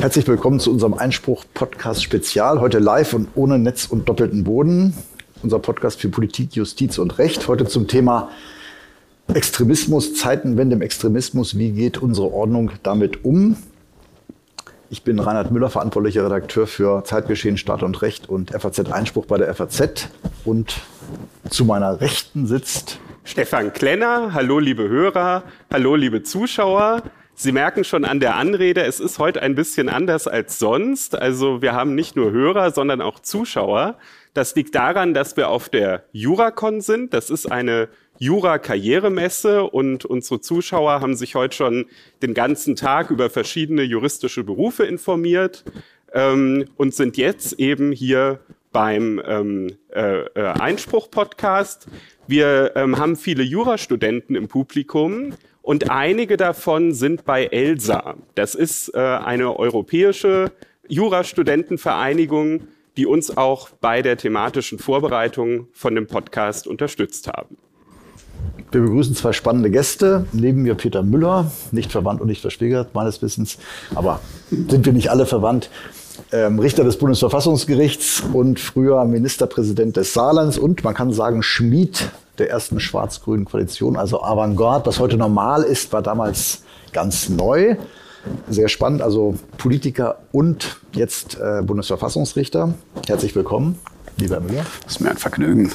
Herzlich willkommen zu unserem Einspruch-Podcast Spezial. Heute live und ohne Netz und doppelten Boden. Unser Podcast für Politik, Justiz und Recht. Heute zum Thema Extremismus, Zeitenwende im Extremismus. Wie geht unsere Ordnung damit um? Ich bin Reinhard Müller, verantwortlicher Redakteur für Zeitgeschehen, Staat und Recht und FAZ Einspruch bei der FAZ. Und zu meiner Rechten sitzt Stefan Klenner. Hallo, liebe Hörer. Hallo, liebe Zuschauer. Sie merken schon an der Anrede, es ist heute ein bisschen anders als sonst. Also wir haben nicht nur Hörer, sondern auch Zuschauer. Das liegt daran, dass wir auf der Juracon sind. Das ist eine Jura-Karrieremesse und unsere Zuschauer haben sich heute schon den ganzen Tag über verschiedene juristische Berufe informiert ähm, und sind jetzt eben hier beim ähm, äh, äh, Einspruch-Podcast. Wir ähm, haben viele Jurastudenten im Publikum und einige davon sind bei ELSA. Das ist äh, eine europäische Jurastudentenvereinigung, die uns auch bei der thematischen Vorbereitung von dem Podcast unterstützt haben. Wir begrüßen zwei spannende Gäste. Neben mir Peter Müller, nicht verwandt und nicht verschwägert meines Wissens, aber sind wir nicht alle verwandt. Ähm, Richter des Bundesverfassungsgerichts und früher Ministerpräsident des Saarlands und man kann sagen Schmied der ersten schwarz-grünen Koalition, also Avantgarde. Was heute normal ist, war damals ganz neu. Sehr spannend, also Politiker und jetzt äh, Bundesverfassungsrichter. Herzlich willkommen, lieber Müller. Das ist mir ein Vergnügen.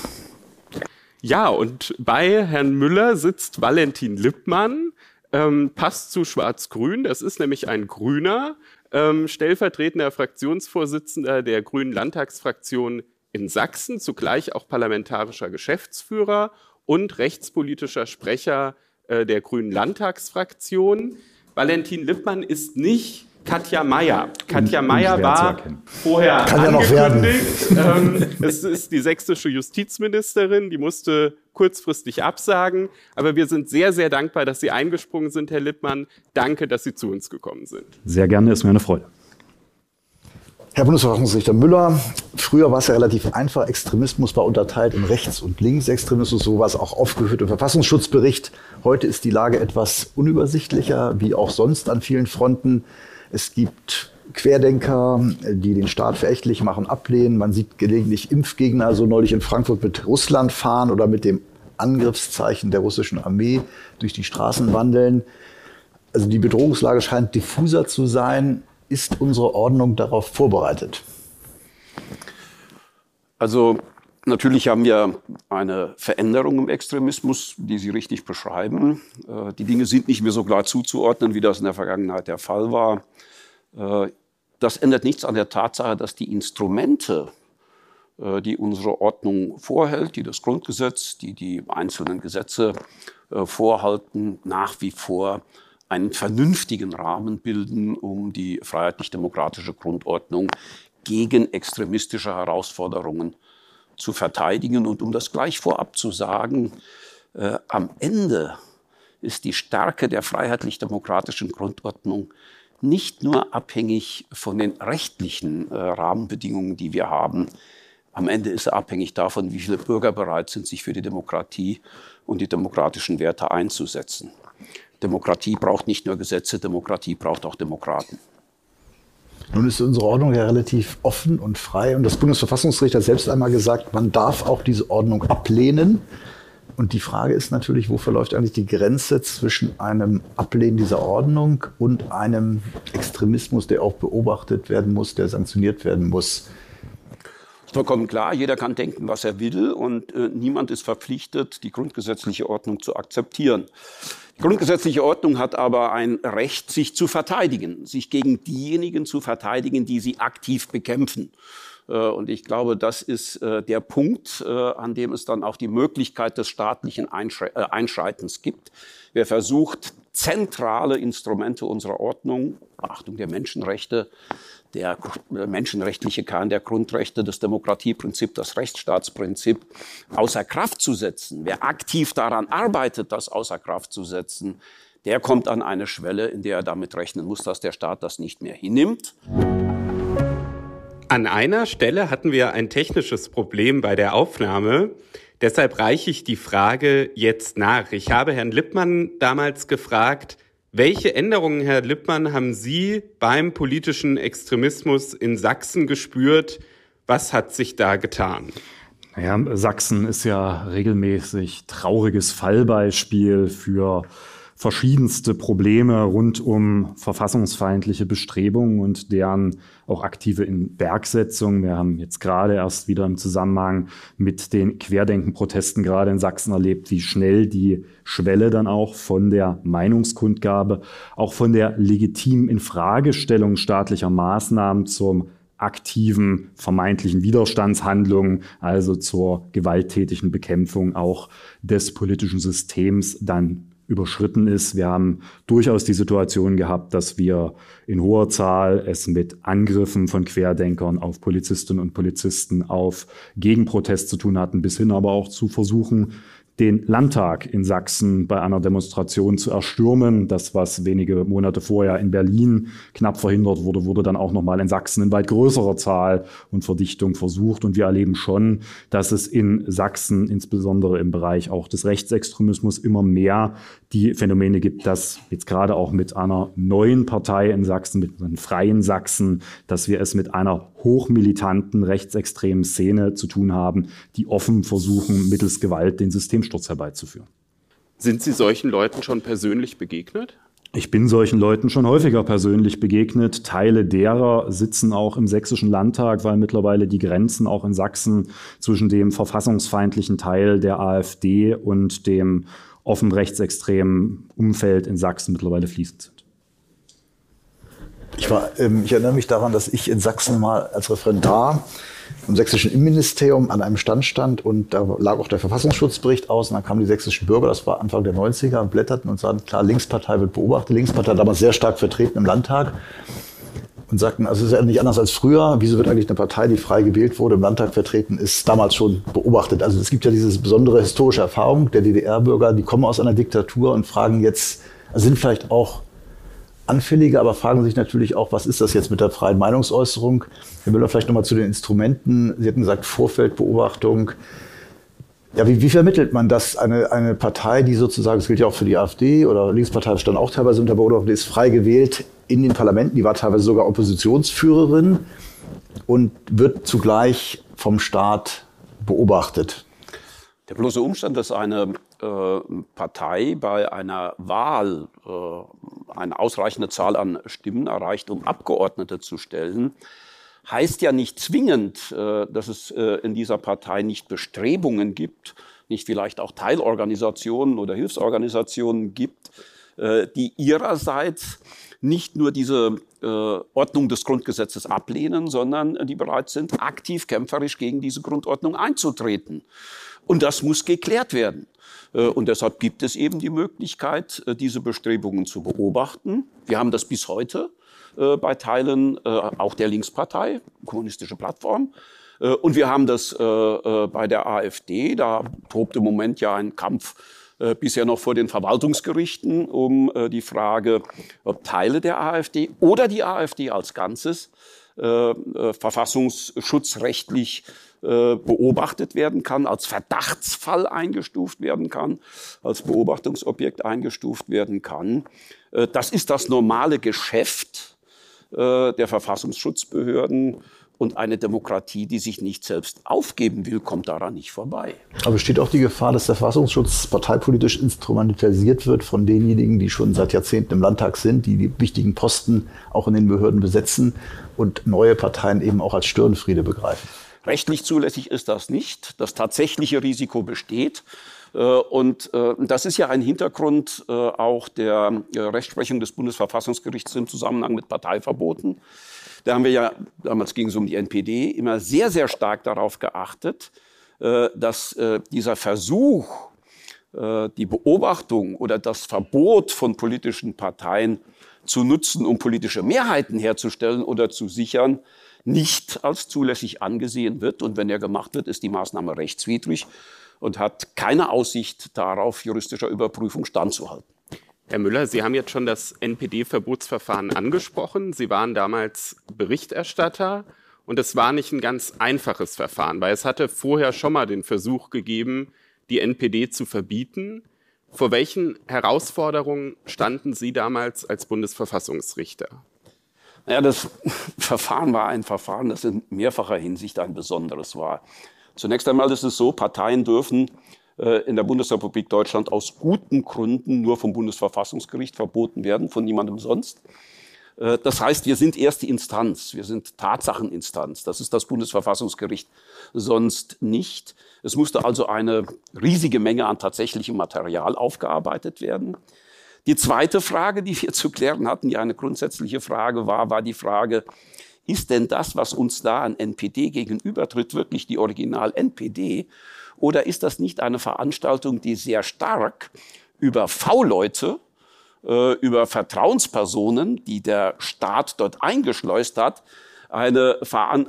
Ja, und bei Herrn Müller sitzt Valentin Lippmann, ähm, passt zu Schwarz-Grün. Das ist nämlich ein Grüner, ähm, stellvertretender Fraktionsvorsitzender der Grünen Landtagsfraktion in Sachsen, zugleich auch parlamentarischer Geschäftsführer und rechtspolitischer Sprecher äh, der Grünen Landtagsfraktion. Valentin Lippmann ist nicht Katja Mayer. Katja Mayer war vorher Kann angekündigt. Ja ähm, es ist die sächsische Justizministerin, die musste kurzfristig absagen. Aber wir sind sehr, sehr dankbar, dass Sie eingesprungen sind, Herr Lippmann. Danke, dass Sie zu uns gekommen sind. Sehr gerne, ist mir eine Freude. Herr Bundesverfassungsrichter Müller, früher war es ja relativ einfach. Extremismus war unterteilt in Rechts- und Linksextremismus. So war es auch aufgeführt im Verfassungsschutzbericht. Heute ist die Lage etwas unübersichtlicher, wie auch sonst an vielen Fronten. Es gibt Querdenker, die den Staat verächtlich machen, ablehnen. Man sieht gelegentlich Impfgegner, so neulich in Frankfurt mit Russland fahren oder mit dem Angriffszeichen der russischen Armee durch die Straßen wandeln. Also die Bedrohungslage scheint diffuser zu sein ist unsere Ordnung darauf vorbereitet? Also natürlich haben wir eine Veränderung im Extremismus, die Sie richtig beschreiben. Äh, die Dinge sind nicht mehr so klar zuzuordnen, wie das in der Vergangenheit der Fall war. Äh, das ändert nichts an der Tatsache, dass die Instrumente, äh, die unsere Ordnung vorhält, die das Grundgesetz, die die einzelnen Gesetze vorhalten, nach wie vor einen vernünftigen Rahmen bilden, um die freiheitlich-demokratische Grundordnung gegen extremistische Herausforderungen zu verteidigen. Und um das gleich vorab zu sagen, äh, am Ende ist die Stärke der freiheitlich-demokratischen Grundordnung nicht nur abhängig von den rechtlichen äh, Rahmenbedingungen, die wir haben. Am Ende ist er abhängig davon, wie viele Bürger bereit sind, sich für die Demokratie und die demokratischen Werte einzusetzen. Demokratie braucht nicht nur Gesetze, Demokratie braucht auch Demokraten. Nun ist unsere Ordnung ja relativ offen und frei. Und das Bundesverfassungsgericht hat selbst einmal gesagt, man darf auch diese Ordnung ablehnen. Und die Frage ist natürlich, wo verläuft eigentlich die Grenze zwischen einem Ablehnen dieser Ordnung und einem Extremismus, der auch beobachtet werden muss, der sanktioniert werden muss? vollkommen klar, jeder kann denken, was er will und äh, niemand ist verpflichtet, die grundgesetzliche Ordnung zu akzeptieren. Die grundgesetzliche Ordnung hat aber ein Recht, sich zu verteidigen, sich gegen diejenigen zu verteidigen, die sie aktiv bekämpfen. Äh, und ich glaube, das ist äh, der Punkt, äh, an dem es dann auch die Möglichkeit des staatlichen Einschreitens gibt. Wer versucht, zentrale Instrumente unserer Ordnung, Achtung der Menschenrechte, der menschenrechtliche Kern der Grundrechte, das Demokratieprinzip, das Rechtsstaatsprinzip außer Kraft zu setzen. Wer aktiv daran arbeitet, das außer Kraft zu setzen, der kommt an eine Schwelle, in der er damit rechnen muss, dass der Staat das nicht mehr hinnimmt. An einer Stelle hatten wir ein technisches Problem bei der Aufnahme. Deshalb reiche ich die Frage jetzt nach. Ich habe Herrn Lippmann damals gefragt, Welche Änderungen, Herr Lippmann, haben Sie beim politischen Extremismus in Sachsen gespürt? Was hat sich da getan? Naja, Sachsen ist ja regelmäßig trauriges Fallbeispiel für verschiedenste Probleme rund um verfassungsfeindliche Bestrebungen und deren auch aktive Inwerksetzung. Wir haben jetzt gerade erst wieder im Zusammenhang mit den Querdenken-Protesten gerade in Sachsen erlebt, wie schnell die Schwelle dann auch von der Meinungskundgabe, auch von der legitimen Infragestellung staatlicher Maßnahmen zum aktiven vermeintlichen Widerstandshandlungen, also zur gewalttätigen Bekämpfung auch des politischen Systems dann überschritten ist. Wir haben durchaus die Situation gehabt, dass wir in hoher Zahl es mit Angriffen von Querdenkern auf Polizistinnen und Polizisten, auf Gegenprotest zu tun hatten, bis hin aber auch zu Versuchen, den Landtag in Sachsen bei einer Demonstration zu erstürmen. Das, was wenige Monate vorher in Berlin knapp verhindert wurde, wurde dann auch nochmal in Sachsen in weit größerer Zahl und Verdichtung versucht. Und wir erleben schon, dass es in Sachsen, insbesondere im Bereich auch des Rechtsextremismus, immer mehr die Phänomene gibt, dass jetzt gerade auch mit einer neuen Partei in Sachsen, mit einem freien Sachsen, dass wir es mit einer hochmilitanten rechtsextremen Szene zu tun haben, die offen versuchen, mittels Gewalt den Systemsturz herbeizuführen. Sind Sie solchen Leuten schon persönlich begegnet? Ich bin solchen Leuten schon häufiger persönlich begegnet. Teile derer sitzen auch im sächsischen Landtag, weil mittlerweile die Grenzen auch in Sachsen zwischen dem verfassungsfeindlichen Teil der AfD und dem offen rechtsextremen Umfeld in Sachsen mittlerweile fließend. Ich, war, ähm, ich erinnere mich daran, dass ich in Sachsen mal als Referendar im sächsischen Innenministerium an einem Stand stand und da lag auch der Verfassungsschutzbericht aus und dann kamen die sächsischen Bürger, das war Anfang der 90er, und blätterten und sagten, klar, Linkspartei wird beobachtet, Linkspartei damals sehr stark vertreten im Landtag und sagten, also es ist ja nicht anders als früher. Wieso wird eigentlich eine Partei, die frei gewählt wurde, im Landtag vertreten ist, damals schon beobachtet? Also es gibt ja diese besondere historische Erfahrung der DDR-Bürger, die kommen aus einer Diktatur und fragen jetzt, also sind vielleicht auch anfällige, aber fragen sich natürlich auch, was ist das jetzt mit der freien Meinungsäußerung? Herr Müller, vielleicht nochmal zu den Instrumenten. Sie hatten gesagt, Vorfeldbeobachtung. Ja, wie, wie vermittelt man das? Eine, eine Partei, die sozusagen, das gilt ja auch für die AfD oder Linkspartei stand auch teilweise unter Beobachtung, die ist frei gewählt in den Parlamenten, die war teilweise sogar Oppositionsführerin und wird zugleich vom Staat beobachtet. Der bloße Umstand, dass eine Partei bei einer Wahl äh, eine ausreichende Zahl an Stimmen erreicht, um Abgeordnete zu stellen, heißt ja nicht zwingend, äh, dass es äh, in dieser Partei nicht Bestrebungen gibt, nicht vielleicht auch Teilorganisationen oder Hilfsorganisationen gibt, äh, die ihrerseits nicht nur diese Ordnung des Grundgesetzes ablehnen, sondern die bereit sind, aktiv kämpferisch gegen diese Grundordnung einzutreten. Und das muss geklärt werden. Und deshalb gibt es eben die Möglichkeit, diese Bestrebungen zu beobachten. Wir haben das bis heute äh, bei Teilen äh, auch der Linkspartei, kommunistische Plattform. Äh, und wir haben das äh, äh, bei der AfD, da tobt im Moment ja ein Kampf äh, bisher noch vor den Verwaltungsgerichten um die Frage, ob Teile der AfD oder die AfD als Ganzes verfassungsschutzrechtlich beobachtet werden kann, als Verdachtsfall eingestuft werden kann, als Beobachtungsobjekt eingestuft werden kann. Das ist das normale Geschäft äh, der Verfassungsschutzbehörden. Und eine Demokratie, die sich nicht selbst aufgeben will, kommt daran nicht vorbei. Aber besteht auch die Gefahr, dass der Verfassungsschutz parteipolitisch instrumentalisiert wird von denjenigen, die schon seit Jahrzehnten im Landtag sind, die die wichtigen Posten auch in den Behörden besetzen und neue Parteien eben auch als Störenfriede begreifen? Rechtlich zulässig ist das nicht. Das tatsächliche Risiko besteht. Äh, und äh, das ist ja ein Hintergrund äh, auch der Rechtsprechung des Bundesverfassungsgerichts im Zusammenhang mit Parteiverboten. Da haben wir ja, damals ging es um die NPD, immer sehr, sehr stark darauf geachtet, dass dieser Versuch, die Beobachtung oder das Verbot von politischen Parteien zu nutzen, um politische Mehrheiten herzustellen oder zu sichern, nicht als zulässig angesehen wird. Und wenn er gemacht wird, ist die Maßnahme rechtswidrig und hat keine Aussicht darauf, juristischer Überprüfung standzuhalten. Herr Müller, Sie haben jetzt schon das NPD-Verbotsverfahren angesprochen. Sie waren damals Berichterstatter und es war nicht ein ganz einfaches Verfahren, weil es hatte vorher schon mal den Versuch gegeben, die NPD zu verbieten. Vor welchen Herausforderungen standen Sie damals als Bundesverfassungsrichter? Ja, das Verfahren war ein Verfahren, das in mehrfacher Hinsicht ein besonderes war. Zunächst einmal ist es so, Parteien dürfen äh, in der Bundesrepublik Deutschland aus guten Gründen nur vom Bundesverfassungsgericht verboten werden, von niemandem sonst. Äh, das heißt, wir sind erste Instanz, wir sind Tatsacheninstanz. Das ist das Bundesverfassungsgericht sonst nicht. Es musste also eine riesige Menge an tatsächlichem Material aufgearbeitet werden. Die zweite Frage, die wir zu klären hatten, die eine grundsätzliche Frage war, war die Frage, ist denn das, was uns da an NPD gegenübertritt, wirklich die Original-NPD? Oder ist das nicht eine Veranstaltung, die sehr stark über V-Leute, äh, über Vertrauenspersonen, die der Staat dort eingeschleust hat, eine,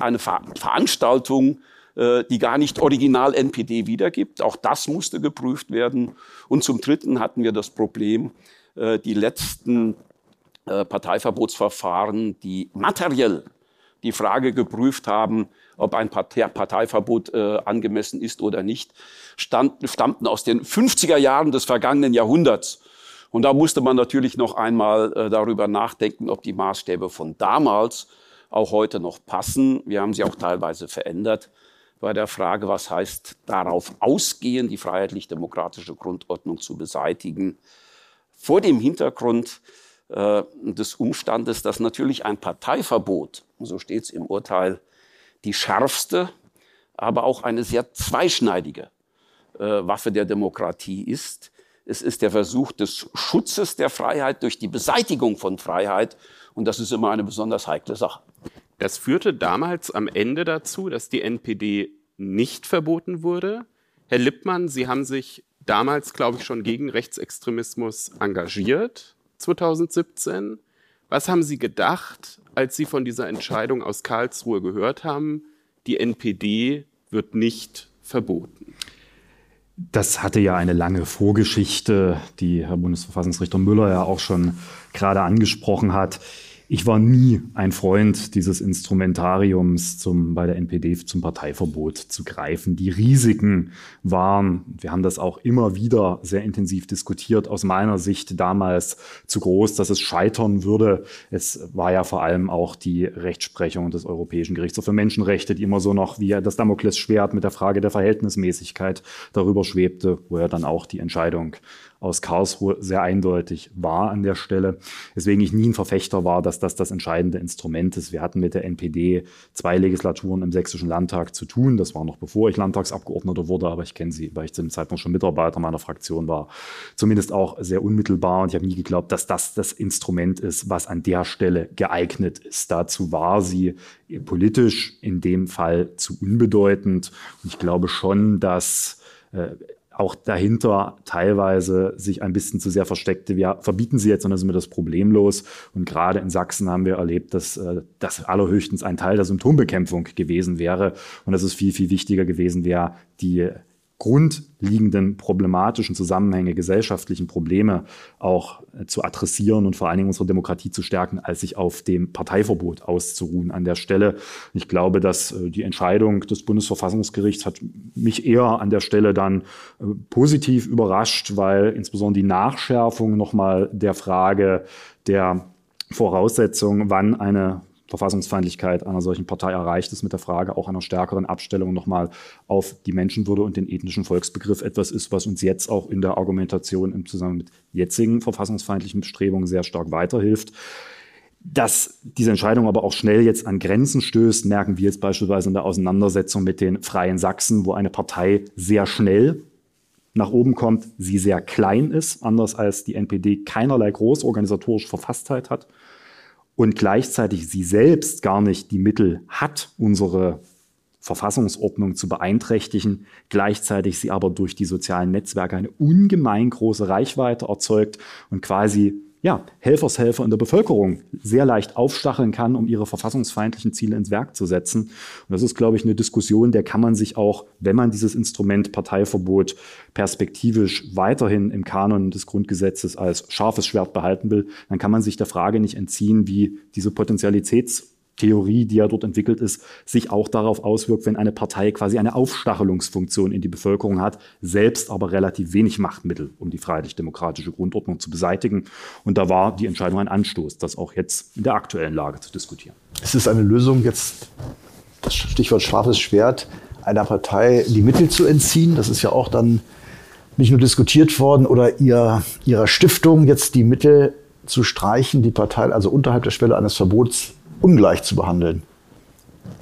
eine Veranstaltung, äh, die gar nicht original NPD wiedergibt. Auch das musste geprüft werden. Und zum Dritten hatten wir das Problem, die letzten Parteiverbotsverfahren, die materiell die Frage geprüft haben, ob ein Parteiverbot äh, angemessen ist oder nicht, stammten aus den 50er Jahren des vergangenen Jahrhunderts. Und da musste man natürlich noch einmal äh, darüber nachdenken, ob die Maßstäbe von damals auch heute noch passen. Wir haben sie auch teilweise verändert bei der Frage, was heißt darauf ausgehen, die freiheitlich-demokratische Grundordnung zu beseitigen. Vor dem Hintergrund äh, des Umstandes, dass natürlich ein Parteiverbot, so steht es im Urteil, die schärfste, aber auch eine sehr zweischneidige äh, Waffe der Demokratie ist. Es ist der Versuch des Schutzes der Freiheit durch die Beseitigung von Freiheit. Und das ist immer eine besonders heikle Sache. Das führte damals am Ende dazu, dass die NPD nicht verboten wurde. Herr Lippmann, Sie haben sich damals, glaube ich, schon gegen Rechtsextremismus engagiert, 2017. Was haben Sie gedacht, als Sie von dieser Entscheidung aus Karlsruhe gehört haben, die NPD wird nicht verboten? Das hatte ja eine lange Vorgeschichte, die Herr Bundesverfassungsrichter Müller ja auch schon gerade angesprochen hat. Ich war nie ein Freund dieses Instrumentariums, zum, bei der NPD zum Parteiverbot zu greifen. Die Risiken waren, wir haben das auch immer wieder sehr intensiv diskutiert, aus meiner Sicht damals zu groß, dass es scheitern würde. Es war ja vor allem auch die Rechtsprechung des Europäischen Gerichtshofs für Menschenrechte, die immer so noch wie das Damoklesschwert mit der Frage der Verhältnismäßigkeit darüber schwebte, wo ja dann auch die Entscheidung aus Karlsruhe sehr eindeutig war an der Stelle. Deswegen ich nie ein Verfechter war, dass das das entscheidende Instrument ist. Wir hatten mit der NPD zwei Legislaturen im Sächsischen Landtag zu tun. Das war noch bevor ich Landtagsabgeordneter wurde, aber ich kenne sie, weil ich zu dem Zeitpunkt schon Mitarbeiter meiner Fraktion war. Zumindest auch sehr unmittelbar. Und ich habe nie geglaubt, dass das das Instrument ist, was an der Stelle geeignet ist. Dazu war sie politisch in dem Fall zu unbedeutend. Und ich glaube schon, dass äh, auch dahinter teilweise sich ein bisschen zu sehr versteckte. Wir verbieten sie jetzt und dann sind wir das problemlos. Und gerade in Sachsen haben wir erlebt, dass äh, das allerhöchstens ein Teil der Symptombekämpfung gewesen wäre und dass es viel, viel wichtiger gewesen wäre, die grundliegenden problematischen Zusammenhänge, gesellschaftlichen Probleme auch äh, zu adressieren und vor allen Dingen unsere Demokratie zu stärken, als sich auf dem Parteiverbot auszuruhen an der Stelle. Ich glaube, dass äh, die Entscheidung des Bundesverfassungsgerichts hat mich eher an der Stelle dann äh, positiv überrascht, weil insbesondere die Nachschärfung nochmal der Frage der Voraussetzung, wann eine Verfassungsfeindlichkeit einer solchen Partei erreicht ist mit der Frage auch einer stärkeren Abstellung nochmal auf die Menschenwürde und den ethnischen Volksbegriff etwas ist, was uns jetzt auch in der Argumentation im Zusammenhang mit jetzigen verfassungsfeindlichen Bestrebungen sehr stark weiterhilft. Dass diese Entscheidung aber auch schnell jetzt an Grenzen stößt, merken wir jetzt beispielsweise in der Auseinandersetzung mit den Freien Sachsen, wo eine Partei sehr schnell nach oben kommt, sie sehr klein ist, anders als die NPD keinerlei großorganisatorische Verfasstheit hat und gleichzeitig sie selbst gar nicht die Mittel hat, unsere Verfassungsordnung zu beeinträchtigen, gleichzeitig sie aber durch die sozialen Netzwerke eine ungemein große Reichweite erzeugt und quasi ja, Helfershelfer in der Bevölkerung sehr leicht aufstacheln kann, um ihre verfassungsfeindlichen Ziele ins Werk zu setzen. Und das ist, glaube ich, eine Diskussion, der kann man sich auch, wenn man dieses Instrument Parteiverbot perspektivisch weiterhin im Kanon des Grundgesetzes als scharfes Schwert behalten will, dann kann man sich der Frage nicht entziehen, wie diese Potentialitäts Theorie, die ja dort entwickelt ist, sich auch darauf auswirkt, wenn eine Partei quasi eine Aufstachelungsfunktion in die Bevölkerung hat, selbst aber relativ wenig Machtmittel, um die freiheitlich-demokratische Grundordnung zu beseitigen. Und da war die Entscheidung ein Anstoß, das auch jetzt in der aktuellen Lage zu diskutieren. Ist es eine Lösung, jetzt das Stichwort scharfes Schwert, einer Partei die Mittel zu entziehen? Das ist ja auch dann nicht nur diskutiert worden oder ihr, ihrer Stiftung jetzt die Mittel zu streichen, die Partei also unterhalb der Schwelle eines Verbots ungleich zu behandeln,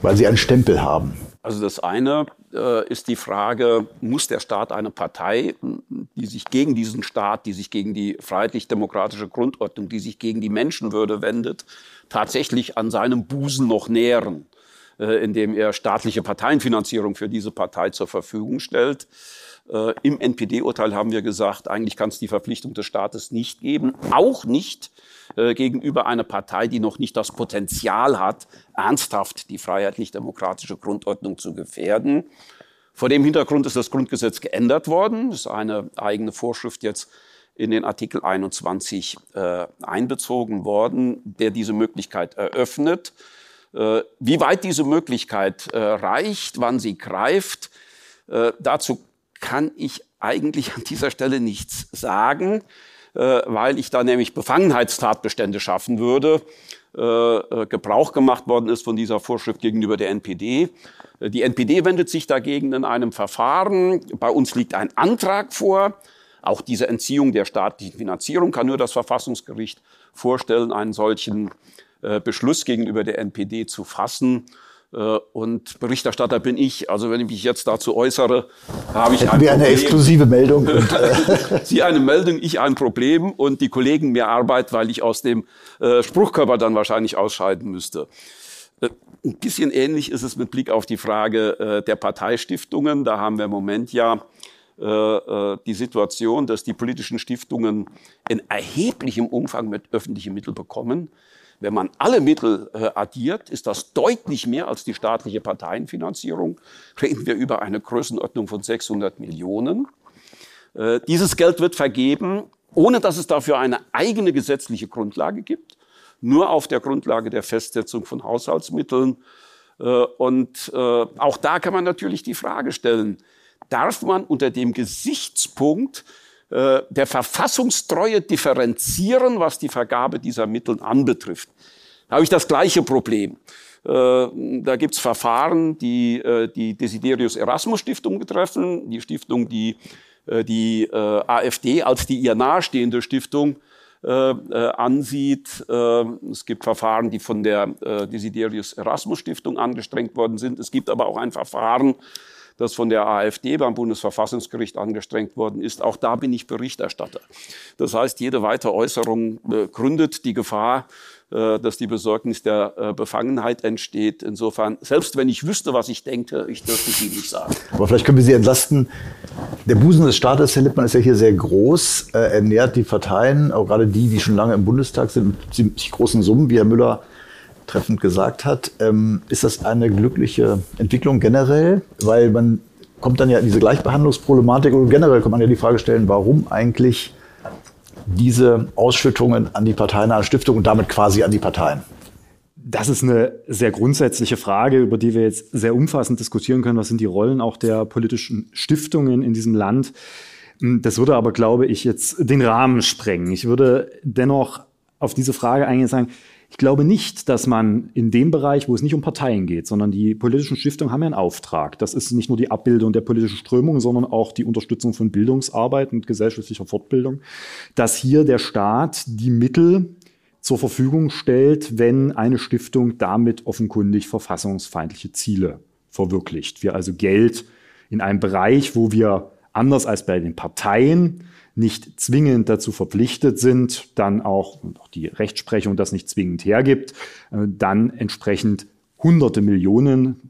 weil sie einen Stempel haben. Also das eine äh, ist die Frage, muss der Staat eine Partei, die sich gegen diesen Staat, die sich gegen die freiheitlich-demokratische Grundordnung, die sich gegen die Menschenwürde wendet, tatsächlich an seinem Busen noch nähren, äh, indem er staatliche Parteienfinanzierung für diese Partei zur Verfügung stellt. Äh, Im NPD-Urteil haben wir gesagt, eigentlich kann es die Verpflichtung des Staates nicht geben, auch nicht äh, gegenüber einer Partei, die noch nicht das Potenzial hat, ernsthaft die freiheitlich-demokratische Grundordnung zu gefährden. Vor dem Hintergrund ist das Grundgesetz geändert worden. Es ist eine eigene Vorschrift jetzt in den Artikel 21 äh, einbezogen worden, der diese Möglichkeit eröffnet. Äh, wie weit diese Möglichkeit äh, reicht, wann sie greift, äh, dazu kann ich eigentlich an dieser Stelle nichts sagen. Äh, weil ich da nämlich Befangenheitstatbestände schaffen würde. Äh, äh, Gebrauch gemacht worden ist von dieser Vorschrift gegenüber der NPD. Die NPD wendet sich dagegen in einem Verfahren. Bei uns liegt ein Antrag vor. Auch diese Entziehung der staatlichen Finanzierung kann nur das Verfassungsgericht vorstellen, einen solchen Beschluss gegenüber der NPD zu fassen. Äh, und Berichterstatter bin ich. Also wenn ich mich jetzt dazu äußere, habe ich Hätten ein wir eine exklusive Meldung. Und, äh Sie eine Meldung, ich ein Problem und die Kollegen mehr Arbeit, weil ich aus dem äh, Spruchkörper dann wahrscheinlich ausscheiden müsste. Ein bisschen ähnlich ist es mit Blick auf die Frage der Parteistiftungen. Da haben wir im Moment ja die Situation, dass die politischen Stiftungen in erheblichem Umfang mit öffentlichen Mitteln bekommen. Wenn man alle Mittel äh, addiert, ist das deutlich mehr als die staatliche Parteienfinanzierung. Reden wir über eine Größenordnung von 600 Millionen. Äh, dieses Geld wird vergeben, ohne dass es dafür eine eigene gesetzliche Grundlage gibt, nur auf der Grundlage der Festsetzung von Haushaltsmitteln. Äh, und auch da kann man natürlich die Frage stellen, darf man unter dem Gesichtspunkt äh, der Verfassungstreue differenzieren, was die Vergabe dieser Mittel anbetrifft. Da habe ich das gleiche Problem. Äh, da gibt's Verfahren, die äh, die Desiderius Erasmus Stiftung betreffen, die Stiftung, die die AfD als die ihr nahestehende Stiftung ansieht. Es gibt Verfahren, die von der Desiderius Erasmus Stiftung angestrengt worden sind. Es gibt aber auch ein Verfahren, das von der AfD beim Bundesverfassungsgericht angestrengt worden ist. Auch da bin ich Berichterstatter. Das heißt, jede weitere Äußerung äh, gründet die Gefahr, äh, dass die Besorgnis der äh, Befangenheit entsteht. Insofern, selbst wenn ich wüsste, was ich denke, ich dürfte sie nicht sagen. Aber vielleicht können wir Sie entlasten. Der Busen des Staates, Herr Lippmann, ist ja hier sehr groß. Er ernährt die Parteien, auch gerade die, die schon lange im Bundestag sind, mit ziemlich großen Summen, wie Herr Müller treffend gesagt hat. Ähm, ist das eine glückliche Entwicklung generell? Weil man kommt dann ja in diese Gleichbehandlungsproblematik und generell kann man ja die Frage stellen, warum eigentlich diese Ausschüttungen an die parteinahe Stiftung und damit quasi an die Parteien? Das ist eine sehr grundsätzliche Frage, über die wir jetzt sehr umfassend diskutieren können. Was sind die Rollen auch der politischen Stiftungen in diesem Land? Das würde aber, glaube ich, jetzt den Rahmen sprengen. Ich würde dennoch auf diese Frage eingehen und sagen, ich glaube nicht, dass man in dem Bereich, wo es nicht um Parteien geht, sondern die politischen Stiftungen haben ja einen Auftrag. Das ist nicht nur die Abbildung der politischen Strömung, sondern auch die Unterstützung von Bildungsarbeit und gesellschaftlicher Fortbildung, dass hier der Staat die Mittel zur Verfügung stellt, wenn eine Stiftung damit offenkundig verfassungsfeindliche Ziele verwirklicht. Wir also Geld in einem Bereich, wo wir anders als bei den Parteien nicht zwingend dazu verpflichtet sind, dann auch, auch die Rechtsprechung das nicht zwingend hergibt, äh, dann entsprechend hunderte Millionen,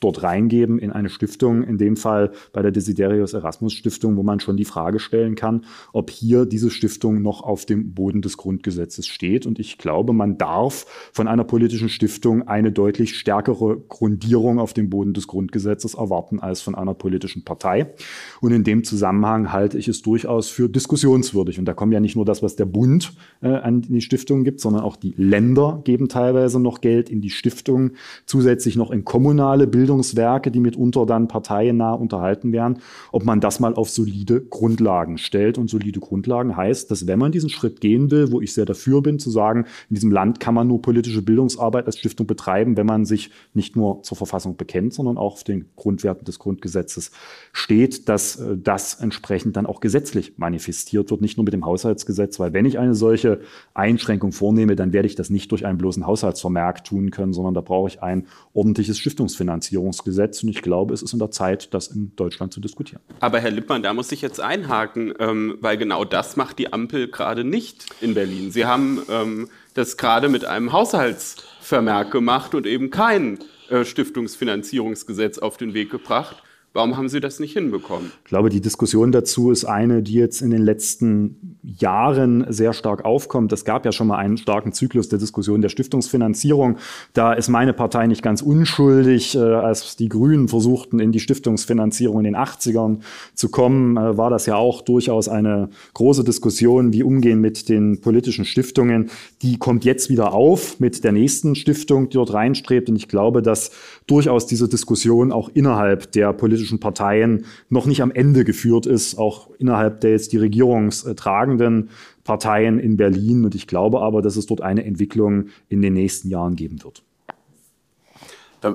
dort reingeben in eine Stiftung, in dem Fall bei der Desiderius Erasmus Stiftung, wo man schon die Frage stellen kann, ob hier diese Stiftung noch auf dem Boden des Grundgesetzes steht. Und ich glaube, man darf von einer politischen Stiftung eine deutlich stärkere Grundierung auf dem Boden des Grundgesetzes erwarten als von einer politischen Partei. Und in dem Zusammenhang halte ich es durchaus für diskussionswürdig. Und da kommen ja nicht nur das, was der Bund äh, an die Stiftung gibt, sondern auch die Länder geben teilweise noch Geld in die Stiftung, zusätzlich noch in kommunale Bildung Bildungswerke, die mitunter dann parteiennah unterhalten werden, ob man das mal auf solide Grundlagen stellt. Und solide Grundlagen heißt, dass wenn man diesen Schritt gehen will, wo ich sehr dafür bin, zu sagen, in diesem Land kann man nur politische Bildungsarbeit als Stiftung betreiben, wenn man sich nicht nur zur Verfassung bekennt, sondern auch auf den Grundwerten des Grundgesetzes steht, dass äh, das entsprechend dann auch gesetzlich manifestiert wird, nicht nur mit dem Haushaltsgesetz, weil wenn ich eine solche Einschränkung vornehme, dann werde ich das nicht durch einen bloßen Haushaltsvermerk tun können, sondern da brauche ich ein ordentliches Stiftungsfinanzierung. Finanzierungsgesetz. Und ich glaube, es ist in der Zeit, das in Deutschland zu diskutieren. Aber Herr Lippmann, da muss ich jetzt einhaken, ähm, weil genau das macht die Ampel gerade nicht in Berlin. Sie haben ähm, das gerade mit einem Haushaltsvermerk gemacht und eben kein äh, Stiftungsfinanzierungsgesetz auf den Weg gebracht. Warum haben Sie das nicht hinbekommen? Ich glaube, die Diskussion dazu ist eine, die jetzt in den letzten Jahren sehr stark aufkommt. Es gab ja schon mal einen starken Zyklus der Diskussion der Stiftungsfinanzierung. Da ist meine Partei nicht ganz unschuldig. Äh, als die Grünen versuchten, in die Stiftungsfinanzierung in den 80ern zu kommen, äh, war das ja auch durchaus eine große Diskussion, wie umgehen mit den politischen Stiftungen. Die kommt jetzt wieder auf mit der nächsten Stiftung, die dort reinstrebt. Und ich glaube, dass durchaus diese Diskussion auch innerhalb der politischen politischen Parteien noch nicht am Ende geführt ist, auch innerhalb der jetzt die regierungstragenden Parteien in Berlin. Und ich glaube aber, dass es dort eine Entwicklung in den nächsten Jahren geben wird.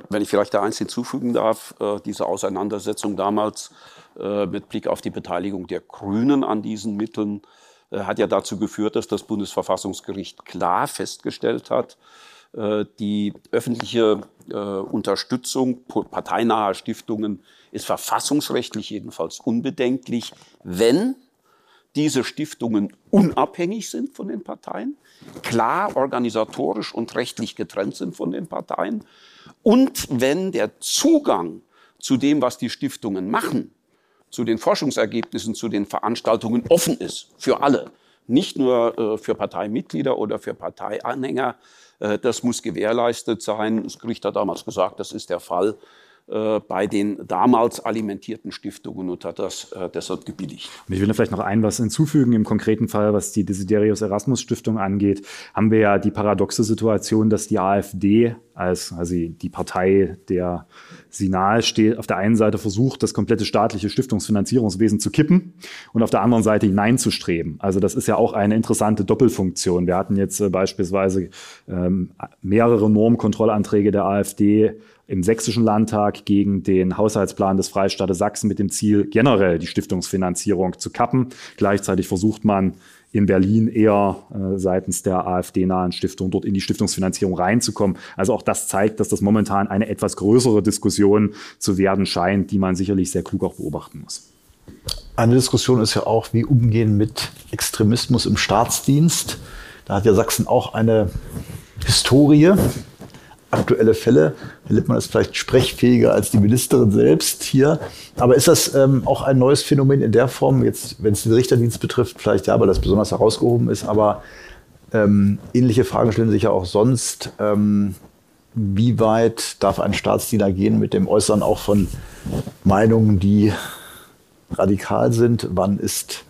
Wenn ich vielleicht da eins hinzufügen darf, äh, diese Auseinandersetzung damals äh, mit Blick auf die Beteiligung der Grünen an diesen Mitteln äh, hat ja dazu geführt, dass das Bundesverfassungsgericht klar festgestellt hat, die öffentliche Unterstützung parteinaher Stiftungen ist verfassungsrechtlich jedenfalls unbedenklich, wenn diese Stiftungen unabhängig sind von den Parteien, klar organisatorisch und rechtlich getrennt sind von den Parteien und wenn der Zugang zu dem, was die Stiftungen machen, zu den Forschungsergebnissen, zu den Veranstaltungen offen ist für alle, nicht nur äh, für Parteimitglieder oder für Parteianhänger. Äh, das muss gewährleistet sein. Das Gericht hat damals gesagt, das ist der Fall. Äh, bei den damals alimentierten Stiftungen und hat das äh, deshalb gebilligt. Und ich will vielleicht noch ein was hinzufügen. Im konkreten Fall, was die Desiderius Erasmus Stiftung angeht, haben wir ja die paradoxe Situation, dass die AfD als also die Partei der sie nahe steht, auf der einen Seite versucht, das komplette staatliche Stiftungsfinanzierungswesen zu kippen und auf der anderen Seite hineinzustreben. Also das ist ja auch eine interessante Doppelfunktion. Wir hatten jetzt äh, beispielsweise ähm, mehrere Normkontrollanträge der AfD im sächsischen Landtag gegen den Haushaltsplan des Freistaates Sachsen mit dem Ziel, generell die Stiftungsfinanzierung zu kappen. Gleichzeitig versucht man in Berlin eher äh, seitens der AfD-nahen Stiftung dort in die Stiftungsfinanzierung reinzukommen. Also auch das zeigt, dass das momentan eine etwas größere Diskussion zu werden scheint, die man sicherlich sehr klug auch beobachten muss. Eine Diskussion ist ja auch, wie umgehen mit Extremismus im Staatsdienst. Da hat ja Sachsen auch eine Historie aktuelle Fälle. Herr Lippmann ist vielleicht sprechfähiger als die Ministerin selbst hier. Aber ist das ähm, auch ein neues Phänomen in der Form, jetzt, wenn es den Richterdienst betrifft, vielleicht ja, weil das besonders herausgehoben ist, aber ähm, ähnliche Fragen stellen sich ja auch sonst. Ähm, wie weit darf ein Staatsdiener gehen mit dem Äußern auch von Meinungen, die radikal sind? Wann ist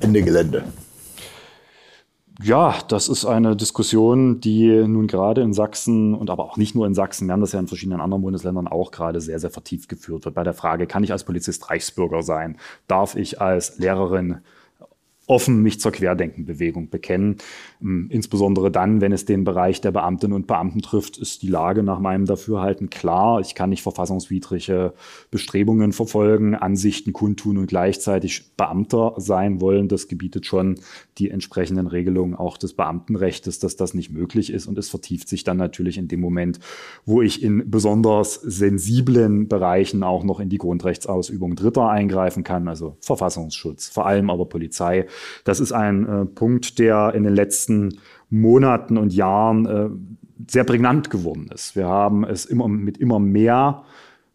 Ende Gelände? Ja, das ist eine Diskussion, die nun gerade in Sachsen und aber auch nicht nur in Sachsen, wir haben das ja in verschiedenen anderen Bundesländern auch gerade sehr, sehr vertieft geführt wird. Bei der Frage, kann ich als Polizist Reichsbürger sein? Darf ich als Lehrerin offen mich zur Querdenkenbewegung bekennen. Ähm, insbesondere dann, wenn es den Bereich der Beamtinnen und Beamten trifft, ist die Lage nach meinem Dafürhalten klar. Ich kann nicht verfassungswidrige Bestrebungen verfolgen, Ansichten kundtun und gleichzeitig Beamter sein wollen. Das gebietet schon die entsprechenden Regelungen auch des Beamtenrechts, dass das nicht möglich ist. Und es vertieft sich dann natürlich in dem Moment, wo ich in besonders sensiblen Bereichen auch noch in die Grundrechtsausübung Dritter eingreifen kann, also Verfassungsschutz, vor allem aber Polizei das ist ein äh, Punkt, der in den letzten Monaten und Jahren äh, sehr prägnant geworden ist. Wir haben es immer mit immer mehr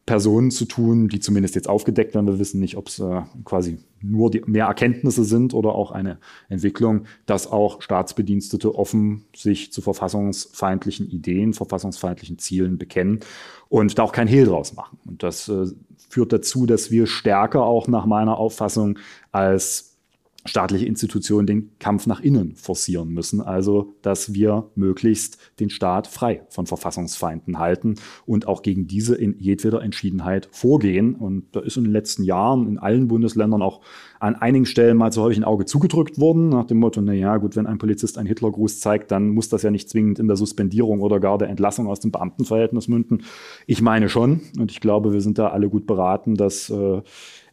Personen zu tun, die zumindest jetzt aufgedeckt werden. Wir wissen nicht, ob es äh, quasi nur die, mehr Erkenntnisse sind oder auch eine Entwicklung, dass auch Staatsbedienstete offen sich zu verfassungsfeindlichen Ideen, verfassungsfeindlichen Zielen bekennen und da auch kein Hehl draus machen. Und das äh, führt dazu, dass wir stärker auch nach meiner Auffassung als staatliche Institutionen den Kampf nach innen forcieren müssen. Also, dass wir möglichst den Staat frei von Verfassungsfeinden halten und auch gegen diese in jedweder Entschiedenheit vorgehen. Und da ist in den letzten Jahren in allen Bundesländern auch an einigen Stellen mal so häufig ein Auge zugedrückt worden, nach dem Motto, na ja, gut, wenn ein Polizist einen Hitlergruß zeigt, dann muss das ja nicht zwingend in der Suspendierung oder gar der Entlassung aus dem Beamtenverhältnis münden. Ich meine schon. Und ich glaube, wir sind da alle gut beraten, dass äh,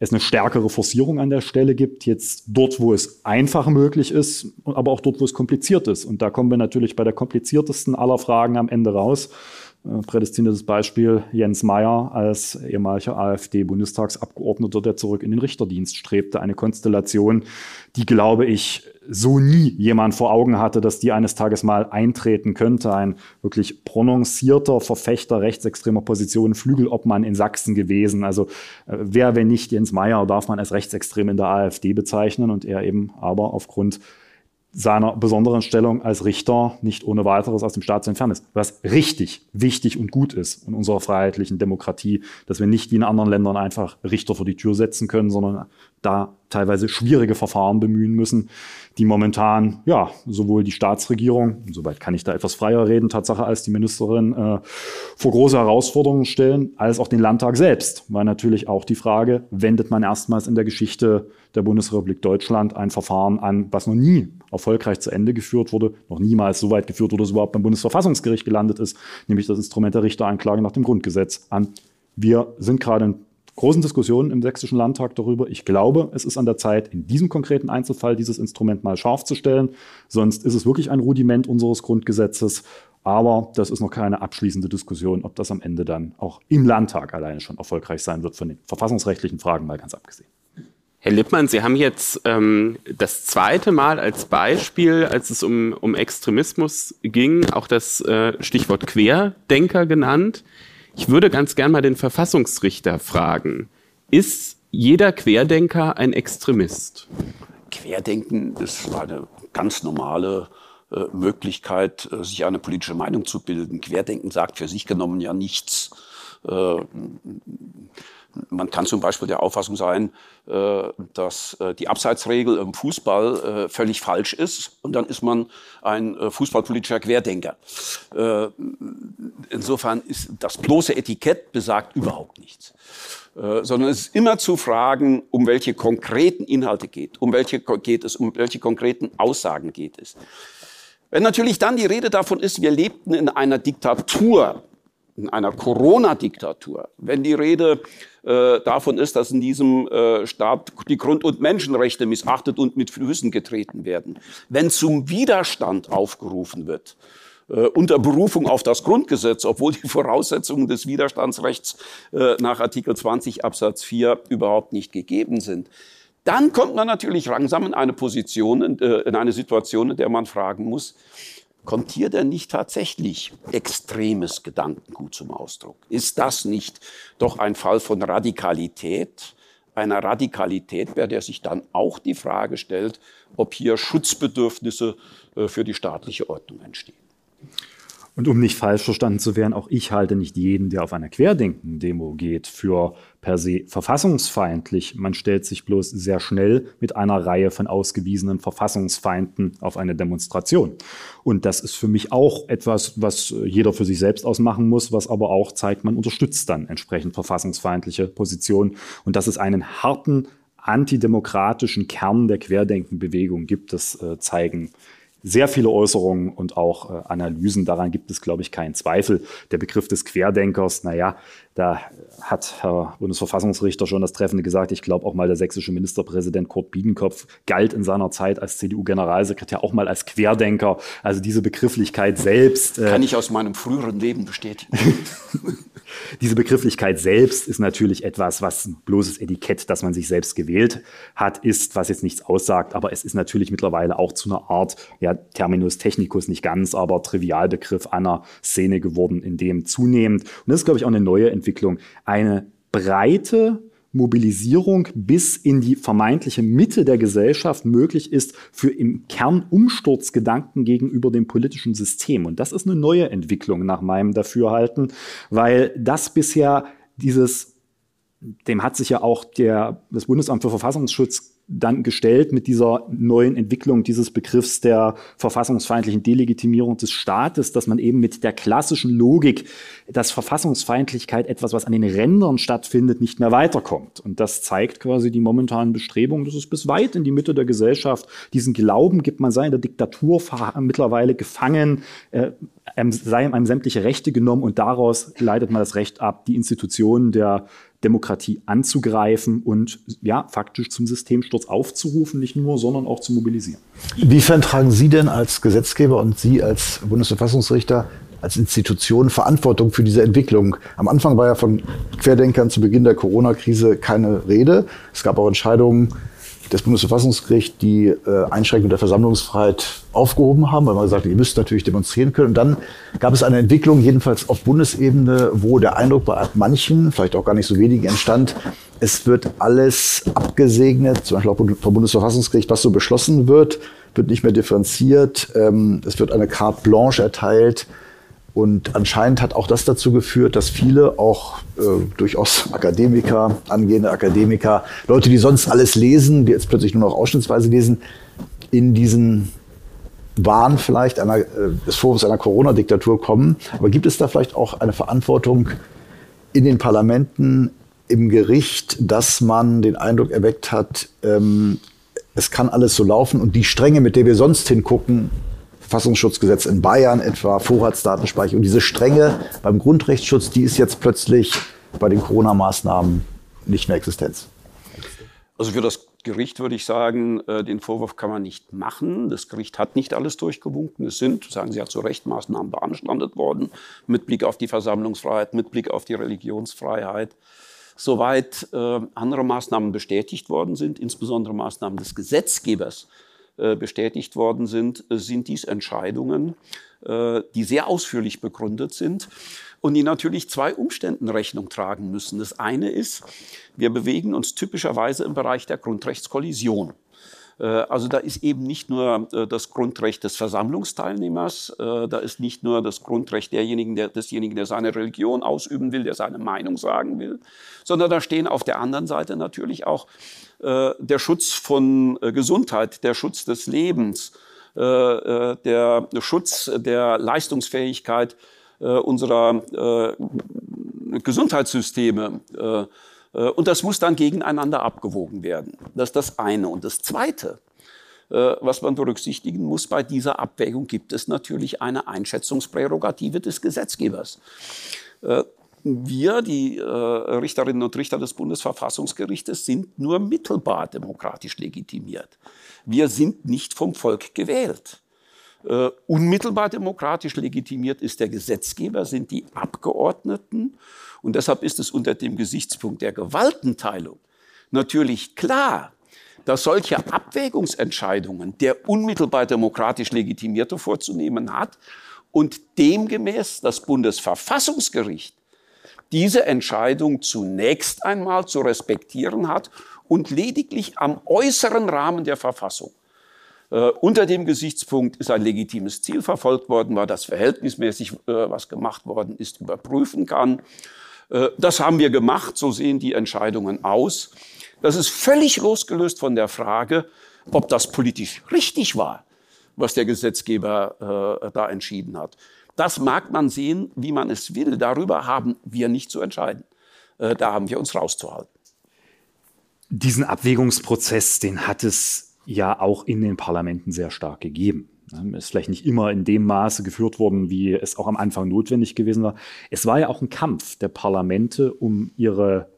es eine stärkere Forcierung an der Stelle gibt, jetzt dort, wo es einfach möglich ist, aber auch dort, wo es kompliziert ist. Und da kommen wir natürlich bei der kompliziertesten aller Fragen am Ende raus. Äh, prädestiniertes Beispiel Jens Meyer als ehemaliger AfD-Bundestagsabgeordneter, der zurück in den Richterdienst strebte. Eine Konstellation, die, glaube ich, so nie jemand vor Augen hatte, dass die eines Tages mal eintreten könnte. Ein wirklich prononcierter Verfechter rechtsextremer Positionen, Flügelobmann in Sachsen gewesen. Also äh, wer, wenn nicht Jens Meyer, darf man als rechtsextrem in der AfD bezeichnen und er eben aber aufgrund seiner besonderen Stellung als Richter nicht ohne weiteres aus dem Staat zu entfernen ist. Was richtig, wichtig und gut ist in unserer freiheitlichen Demokratie, dass wir nicht wie in anderen Ländern einfach Richter vor die Tür setzen können, sondern da teilweise schwierige Verfahren bemühen müssen, die momentan, ja, sowohl die Staatsregierung, soweit kann ich da etwas freier reden, Tatsache als die Ministerin, äh, vor große Herausforderungen stellen, als auch den Landtag selbst. Weil natürlich auch die Frage, wendet man erstmals in der Geschichte der Bundesrepublik Deutschland ein Verfahren an, was noch nie erfolgreich zu Ende geführt wurde, noch niemals so weit geführt wurde, dass es überhaupt beim Bundesverfassungsgericht gelandet ist, nämlich das Instrument der Richteranklage nach dem Grundgesetz an. Wir sind gerade in großen Diskussionen im Sächsischen Landtag darüber. Ich glaube, es ist an der Zeit, in diesem konkreten Einzelfall dieses Instrument mal scharf zu stellen. Sonst ist es wirklich ein Rudiment unseres Grundgesetzes. Aber das ist noch keine abschließende Diskussion, ob das am Ende dann auch im Landtag alleine schon erfolgreich sein wird, von den verfassungsrechtlichen Fragen mal ganz abgesehen. Herr Lippmann, Sie haben jetzt ähm, das zweite Mal als Beispiel, als es um, um Extremismus ging, auch das äh, Stichwort Querdenker genannt. Ich würde ganz gern mal den Verfassungsrichter fragen. Ist jeder Querdenker ein Extremist? Querdenken ist eine ganz normale äh, Möglichkeit, äh, sich eine politische Meinung zu bilden. Querdenken sagt für sich genommen ja nichts. Äh, man kann zum Beispiel der Auffassung sein, äh, dass äh, die Abseitsregel im Fußball äh, völlig falsch ist und dann ist man ein fußballpolitischer Querdenker. Insofern ist das bloße Etikett besagt überhaupt nichts. Sondern es ist immer zu fragen, um welche konkreten Inhalte geht, um welche geht es, um welche konkreten Aussagen geht es. Wenn natürlich dann die Rede davon ist, wir lebten in einer Diktatur, in einer Corona-Diktatur, wenn die Rede äh, davon ist, dass in diesem äh, Staat die Grund- und Menschenrechte missachtet und mit Füßen getreten werden, wenn zum Widerstand aufgerufen wird, äh, unter Berufung auf das Grundgesetz, obwohl die Voraussetzungen des Widerstandsrechts äh, nach Artikel 20 Absatz 4 überhaupt nicht gegeben sind, dann kommt man natürlich langsam in eine Position, in, äh, in eine Situation, in der man fragen muss, Kommt hier denn nicht tatsächlich extremes Gedankengut zum Ausdruck? Ist das nicht doch ein Fall von Radikalität? Einer Radikalität, bei der sich dann auch die Frage stellt, ob hier Schutzbedürfnisse äh, für die staatliche Ordnung entstehen. Und um nicht falsch verstanden zu werden, auch ich halte nicht jeden, der auf einer Querdenken-Demo geht, für per se verfassungsfeindlich. Man stellt sich bloß sehr schnell mit einer Reihe von ausgewiesenen Verfassungsfeinden auf eine Demonstration. Und das ist für mich auch etwas, was jeder für sich selbst ausmachen muss, was aber auch zeigt, man unterstützt dann entsprechend verfassungsfeindliche Positionen. Und dass es einen harten antidemokratischen Kern der Querdenkenbewegung gibt, das äh, zeigen sehr viele Äußerungen und auch äh, Analysen. Daran gibt es, glaube ich, keinen Zweifel. Der Begriff des Querdenkers, naja, da hat Herr Bundesverfassungsrichter schon das Treffende gesagt. Ich glaube auch mal der sächsische Ministerpräsident Kurt Biedenkopf galt in seiner Zeit als CDU-Generalsekretär auch mal als Querdenker. Also diese Begrifflichkeit selbst. Äh, Kann ich aus meinem früheren Leben bestätigen. diese Begrifflichkeit selbst ist natürlich etwas, was ein bloßes Etikett, das man sich selbst gewählt hat, ist, was jetzt nichts aussagt. Aber es ist natürlich mittlerweile auch zu einer Art, ja, Terminus technicus nicht ganz, aber Trivialbegriff einer Szene geworden, in dem zunehmend, und das ist, glaube ich, auch eine neue Entwicklung, eine breite Mobilisierung bis in die vermeintliche Mitte der Gesellschaft möglich ist für im Kern Umsturzgedanken gegenüber dem politischen System. Und das ist eine neue Entwicklung nach meinem Dafürhalten, weil das bisher dieses, dem hat sich ja auch der, das Bundesamt für Verfassungsschutz dann gestellt mit dieser neuen Entwicklung dieses Begriffs der verfassungsfeindlichen Delegitimierung des Staates, dass man eben mit der klassischen Logik, dass Verfassungsfeindlichkeit etwas, was an den Rändern stattfindet, nicht mehr weiterkommt. Und das zeigt quasi die momentanen Bestrebungen, dass es bis weit in die Mitte der Gesellschaft diesen Glauben gibt, man sei in der Diktatur mittlerweile gefangen, äh, sei einem sämtliche Rechte genommen und daraus leitet man das Recht ab, die Institutionen der Demokratie anzugreifen und ja, faktisch zum Systemsturz aufzurufen, nicht nur, sondern auch zu mobilisieren. Inwiefern tragen Sie denn als Gesetzgeber und Sie als Bundesverfassungsrichter als Institution Verantwortung für diese Entwicklung. Am Anfang war ja von Querdenkern zu Beginn der Corona-Krise keine Rede. Es gab auch Entscheidungen, des Bundesverfassungsgerichts die äh, Einschränkung der Versammlungsfreiheit aufgehoben haben, weil man gesagt hat, ihr müsst natürlich demonstrieren können. Und dann gab es eine Entwicklung, jedenfalls auf Bundesebene, wo der Eindruck bei manchen, vielleicht auch gar nicht so wenigen, entstand, es wird alles abgesegnet, zum Beispiel auch vom Bundesverfassungsgericht, was so beschlossen wird, wird nicht mehr differenziert. Ähm, es wird eine carte blanche erteilt und anscheinend hat auch das dazu geführt, dass viele, auch äh, durchaus Akademiker, angehende Akademiker, Leute, die sonst alles lesen, die jetzt plötzlich nur noch ausschnittsweise lesen, in diesen Wahn vielleicht einer, äh, des Vorwurfs einer Corona-Diktatur kommen. Aber gibt es da vielleicht auch eine Verantwortung in den Parlamenten, im Gericht, dass man den Eindruck erweckt hat, ähm, es kann alles so laufen und die Strenge, mit der wir sonst hingucken, Verfassungsschutzgesetz in Bayern etwa, Vorratsdatenspeicherung. Und diese Strenge beim Grundrechtsschutz, die ist jetzt plötzlich bei den Corona-Maßnahmen nicht mehr Existenz. Also für das Gericht würde ich sagen, äh, den Vorwurf kann man nicht machen. Das Gericht hat nicht alles durchgewunken. Es sind, sagen Sie ja zu Recht, Maßnahmen beanstandet worden, mit Blick auf die Versammlungsfreiheit, mit Blick auf die Religionsfreiheit. Soweit äh, andere Maßnahmen bestätigt worden sind, insbesondere Maßnahmen des Gesetzgebers, bestätigt worden sind, äh, sind dies Entscheidungen, äh, die sehr ausführlich begründet sind und die natürlich zwei Umständen Rechnung tragen müssen. Das eine ist, wir bewegen uns typischerweise im Bereich der Grundrechtskollision. Also da ist eben nicht nur das Grundrecht des Versammlungsteilnehmers, da ist nicht nur das Grundrecht derjenigen, der, desjenigen, der seine Religion ausüben will, der seine Meinung sagen will, sondern da stehen auf der anderen Seite natürlich auch äh, der Schutz von äh, Gesundheit, der Schutz des Lebens, äh, der Schutz der Leistungsfähigkeit unserer Gesundheitssysteme. Und das muss dann gegeneinander abgewogen werden. Das ist das eine. Und das zweite, was man berücksichtigen muss bei dieser Abwägung, gibt es natürlich eine Einschätzungsprärogative des Gesetzgebers wir, die äh, Richterinnen und Richter des Bundesverfassungsgerichtes, sind nur mittelbar demokratisch legitimiert. Wir sind nicht vom Volk gewählt. Äh, unmittelbar demokratisch legitimiert ist der Gesetzgeber, sind die Abgeordneten. Und deshalb ist es unter dem Gesichtspunkt der Gewaltenteilung natürlich klar, dass solche Abwägungsentscheidungen der unmittelbar demokratisch Legitimierte vorzunehmen hat und demgemäß das Bundesverfassungsgericht diese Entscheidung zunächst einmal zu respektieren hat und lediglich am äußeren Rahmen der Verfassung. Äh, unter dem Gesichtspunkt ist ein legitimes Ziel verfolgt worden, war das verhältnismäßig, äh, was gemacht worden ist, überprüfen kann. Äh, das haben wir gemacht, so sehen die Entscheidungen aus. Das ist völlig losgelöst von der Frage, ob das politisch richtig war, was der Gesetzgeber äh, da entschieden hat. Das mag man sehen, wie man es will. Darüber haben wir nicht zu entscheiden. Äh, da haben wir uns rauszuhalten. Diesen Abwägungsprozess, den hat es ja auch in den Parlamenten sehr stark gegeben. Ist vielleicht nicht immer in dem Maße geführt worden, wie es auch am Anfang notwendig gewesen war. Es war ja auch ein Kampf der Parlamente um ihre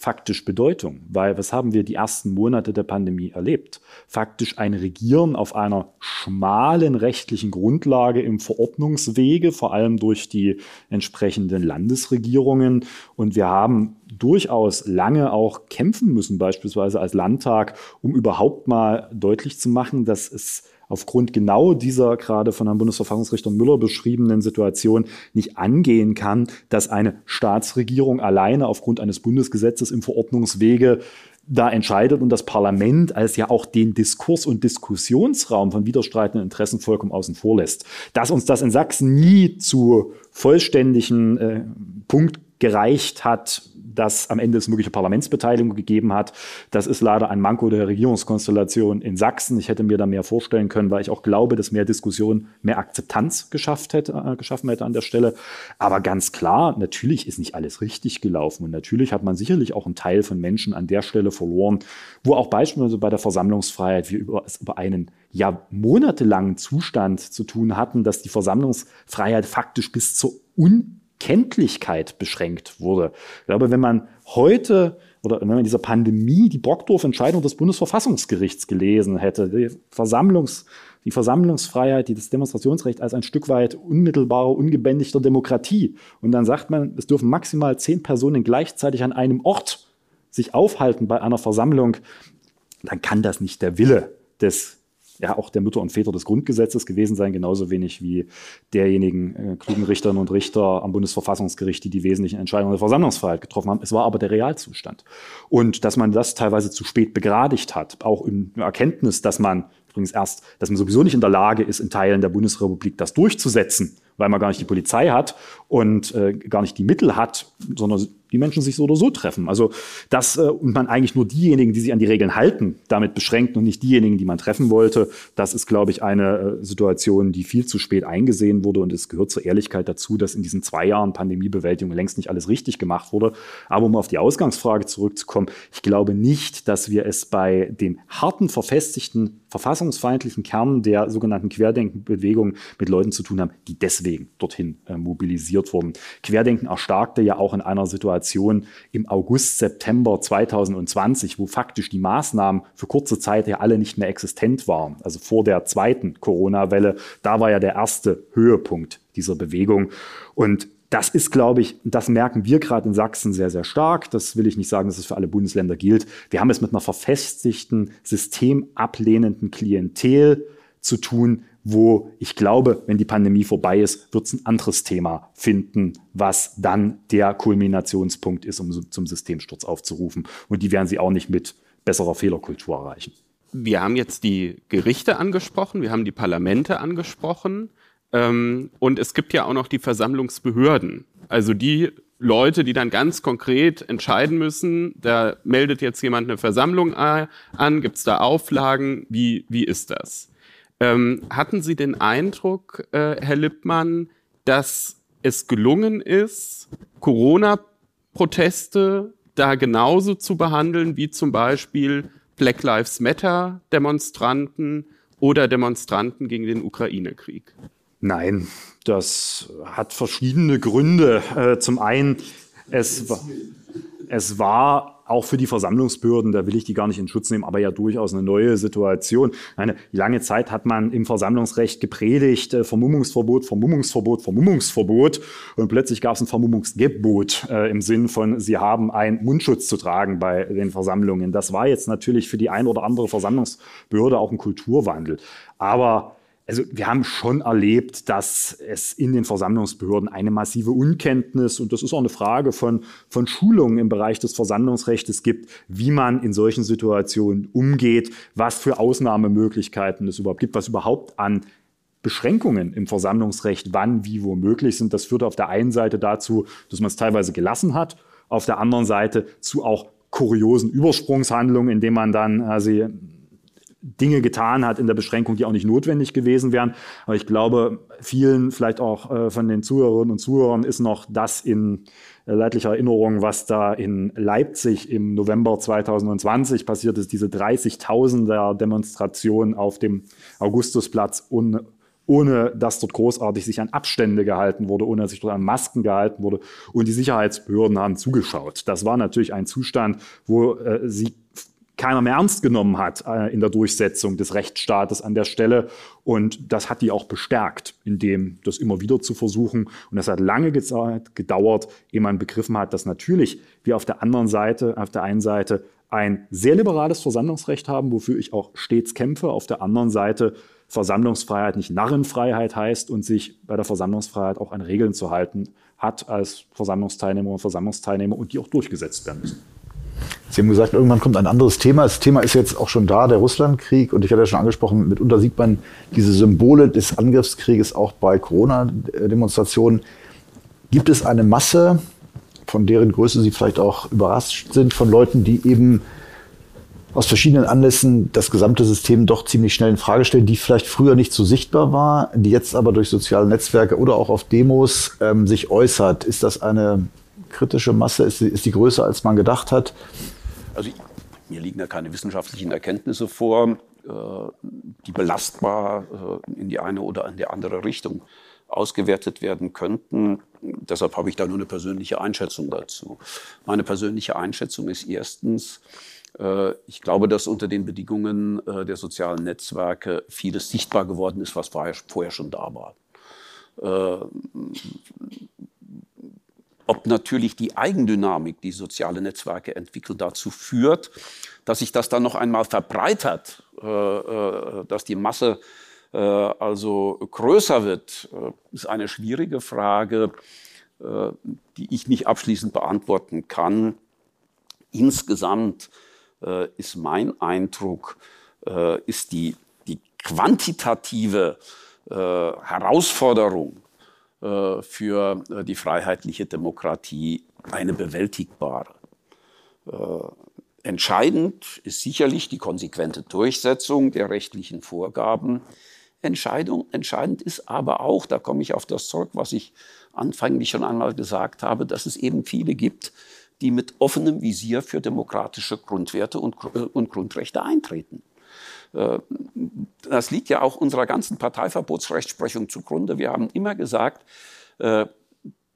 faktisch Bedeutung, weil was haben wir die ersten Monate der Pandemie erlebt? Faktisch ein Regieren auf einer schmalen rechtlichen Grundlage im Verordnungswege, vor allem durch die entsprechenden Landesregierungen. Und wir haben durchaus lange auch kämpfen müssen, beispielsweise als Landtag, um überhaupt mal deutlich zu machen, dass es aufgrund genau dieser gerade von Herrn Bundesverfassungsrichter Müller beschriebenen Situation nicht angehen kann, dass eine Staatsregierung alleine aufgrund eines Bundesgesetzes im Verordnungswege da entscheidet und das Parlament als ja auch den Diskurs- und Diskussionsraum von widerstreitenden Interessen vollkommen außen vor lässt. Dass uns das in Sachsen nie zu vollständigen äh, Punkt gereicht hat, dass am Ende es mögliche Parlamentsbeteiligung gegeben hat. Das ist leider ein Manko der Regierungskonstellation in Sachsen. Ich hätte mir da mehr vorstellen können, weil ich auch glaube, dass mehr Diskussion, mehr Akzeptanz geschafft hätte, äh, geschaffen hätte an der Stelle. Aber ganz klar, natürlich ist nicht alles richtig gelaufen. Und natürlich hat man sicherlich auch einen Teil von Menschen an der Stelle verloren, wo auch beispielsweise bei der Versammlungsfreiheit wir über, über einen ja monatelangen Zustand zu tun hatten, dass die Versammlungsfreiheit faktisch bis zur Un Kenntlichkeit beschränkt wurde. Ich glaube, wenn man heute oder wenn man in dieser Pandemie die Brockdorf-Entscheidung des Bundesverfassungsgerichts gelesen hätte, die, Versammlungs, die Versammlungsfreiheit, die das Demonstrationsrecht als ein Stück weit unmittelbare, ungebändigter Demokratie. Und dann sagt man, es dürfen maximal zehn Personen gleichzeitig an einem Ort sich aufhalten bei einer Versammlung, dann kann das nicht der Wille des ja auch der Mütter und Väter des Grundgesetzes gewesen sein, genauso wenig wie derjenigen äh, klugen Richterinnen und Richter am Bundesverfassungsgericht, die die wesentlichen Entscheidungen der Versammlungsfreiheit getroffen haben. Es war aber der Realzustand. Und dass man das teilweise zu spät begradigt hat, auch in Erkenntnis, dass man übrigens erst, dass man sowieso nicht in der Lage ist, in Teilen der Bundesrepublik das durchzusetzen, weil man gar nicht die Polizei hat und äh, gar nicht die Mittel hat, sondern die Menschen sich so oder so treffen. Also das äh, und man eigentlich nur diejenigen, die sich an die Regeln halten, damit beschränkt und nicht diejenigen, die man treffen wollte. Das ist, glaube ich, eine äh, Situation, die viel zu spät eingesehen wurde und es gehört zur Ehrlichkeit dazu, dass in diesen zwei Jahren Pandemiebewältigung längst nicht alles richtig gemacht wurde. Aber um auf die Ausgangsfrage zurückzukommen, ich glaube nicht, dass wir es bei dem harten, verfestigten, verfassungsfeindlichen Kern der sogenannten Querdenkenbewegung mit Leuten zu tun haben, die deswegen dorthin äh, mobilisiert wurden. Querdenken erstarkte ja auch in einer Situation, Situation im August, September 2020, wo faktisch die Maßnahmen für kurze Zeit ja alle nicht mehr existent waren. Also vor der zweiten Corona-Welle, da war ja der erste Höhepunkt dieser Bewegung. Und das ist, glaube ich, das merken wir gerade in Sachsen sehr, sehr stark. Das will ich nicht sagen, dass es für alle Bundesländer gilt. Wir haben es mit einer verfestigten, systemablehnenden Klientel zu tun, wo ich glaube, wenn die Pandemie vorbei ist, wird es ein anderes Thema finden, was dann der Kulminationspunkt ist, um zum Systemsturz aufzurufen. Und die werden sie auch nicht mit besserer Fehlerkultur erreichen. Wir haben jetzt die Gerichte angesprochen, wir haben die Parlamente angesprochen ähm, und es gibt ja auch noch die Versammlungsbehörden. Also die Leute, die dann ganz konkret entscheiden müssen, da meldet jetzt jemand eine Versammlung an, gibt es da Auflagen, wie, wie ist das? Ähm, hatten Sie den Eindruck, äh, Herr Lippmann, dass es gelungen ist, Corona-Proteste da genauso zu behandeln wie zum Beispiel Black Lives Matter Demonstranten oder Demonstranten gegen den Ukraine-Krieg? Nein, das hat verschiedene Gründe. Äh, zum einen, es, es war auch für die Versammlungsbehörden, da will ich die gar nicht in Schutz nehmen, aber ja durchaus eine neue Situation. Eine lange Zeit hat man im Versammlungsrecht gepredigt, äh, Vermummungsverbot, Vermummungsverbot, Vermummungsverbot und plötzlich gab es ein Vermummungsgebot äh, im Sinn von, sie haben einen Mundschutz zu tragen bei den Versammlungen. Das war jetzt natürlich für die ein oder andere Versammlungsbehörde auch ein Kulturwandel. Aber also wir haben schon erlebt, dass es in den Versammlungsbehörden eine massive Unkenntnis und das ist auch eine Frage von, von Schulungen im Bereich des Versammlungsrechts gibt, wie man in solchen Situationen umgeht, was für Ausnahmemöglichkeiten es überhaupt gibt, was überhaupt an Beschränkungen im Versammlungsrecht wann, wie, wo möglich sind. Das führt auf der einen Seite dazu, dass man es teilweise gelassen hat, auf der anderen Seite zu auch kuriosen Übersprungshandlungen, indem man dann also Dinge getan hat in der Beschränkung, die auch nicht notwendig gewesen wären. Aber ich glaube, vielen, vielleicht auch äh, von den Zuhörerinnen und Zuhörern, ist noch das in äh, leidlicher Erinnerung, was da in Leipzig im November 2020 passiert ist, diese 30.000er Demonstration auf dem Augustusplatz un ohne dass dort großartig sich an Abstände gehalten wurde, ohne dass sich dort an Masken gehalten wurde. Und die Sicherheitsbehörden haben zugeschaut. Das war natürlich ein Zustand, wo äh, sie keiner mehr ernst genommen hat äh, in der Durchsetzung des Rechtsstaates an der Stelle. Und das hat die auch bestärkt, indem das immer wieder zu versuchen. Und das hat lange gedauert, ehe man begriffen hat, dass natürlich wir auf der anderen Seite, auf der einen Seite ein sehr liberales Versammlungsrecht haben, wofür ich auch stets kämpfe. Auf der anderen Seite Versammlungsfreiheit nicht Narrenfreiheit heißt und sich bei der Versammlungsfreiheit auch an Regeln zu halten hat als Versammlungsteilnehmer und Versammlungsteilnehmer und die auch durchgesetzt werden müssen. Sie haben gesagt, irgendwann kommt ein anderes Thema. Das Thema ist jetzt auch schon da, der Russlandkrieg. Und ich hatte ja schon angesprochen, mitunter sieht man diese Symbole des Angriffskrieges auch bei Corona-Demonstrationen. Gibt es eine Masse, von deren Größe Sie vielleicht auch überrascht sind, von Leuten, die eben aus verschiedenen Anlässen das gesamte System doch ziemlich schnell in Frage stellen, die vielleicht früher nicht so sichtbar war, die jetzt aber durch soziale Netzwerke oder auch auf Demos ähm, sich äußert. Ist das eine kritische Masse? Ist, ist die größer, als man gedacht hat? Also mir liegen da keine wissenschaftlichen Erkenntnisse vor, äh, die belastbar äh, in die eine oder in die andere Richtung ausgewertet werden könnten. Deshalb habe ich da nur eine persönliche Einschätzung dazu. Meine persönliche Einschätzung ist erstens, äh, ich glaube, dass unter den Bedingungen der sozialen Netzwerke vieles sichtbar geworden ist, was vorher schon da war ob natürlich die Eigendynamik, die soziale Netzwerke entwickeln, dazu führt, dass sich das dann noch einmal verbreitert, äh, äh, dass die Masse äh, also größer wird, ist eine schwierige Frage, die ich nicht abschließend beantworten kann. Insgesamt ist mein Eindruck, ist die, die quantitative Herausforderung für äh, die freiheitliche Demokratie eine bewältigbare. Äh, entscheidend ist sicherlich die konsequente Durchsetzung der rechtlichen Vorgaben. Entscheidung, entscheidend ist aber auch, da komme ich auf das zurück, was ich anfänglich schon einmal gesagt habe, dass es eben viele gibt, die mit offenem Visier für demokratische Grundwerte und, und Grundrechte eintreten. Äh, das liegt ja auch unserer ganzen Parteiverbotsrechtsprechung zugrunde. Wir haben immer gesagt, äh,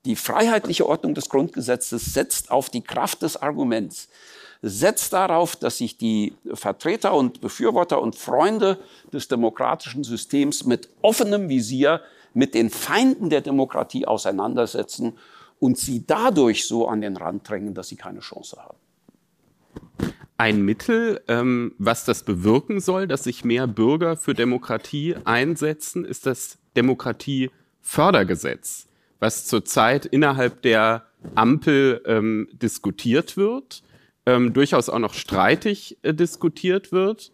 die freiheitliche Ordnung des Grundgesetzes setzt auf die Kraft des Arguments, setzt darauf, dass sich die Vertreter und Befürworter und Freunde des demokratischen Systems mit offenem Visier mit den Feinden der Demokratie auseinandersetzen und sie dadurch so an den Rand drängen, dass sie keine Chance haben ein Mittel, ähm, was das bewirken soll, dass sich mehr Bürger für Demokratie einsetzen, ist das Demokratiefördergesetz, was zurzeit innerhalb der Ampel ähm, diskutiert wird, ähm, durchaus auch noch streitig äh, diskutiert wird.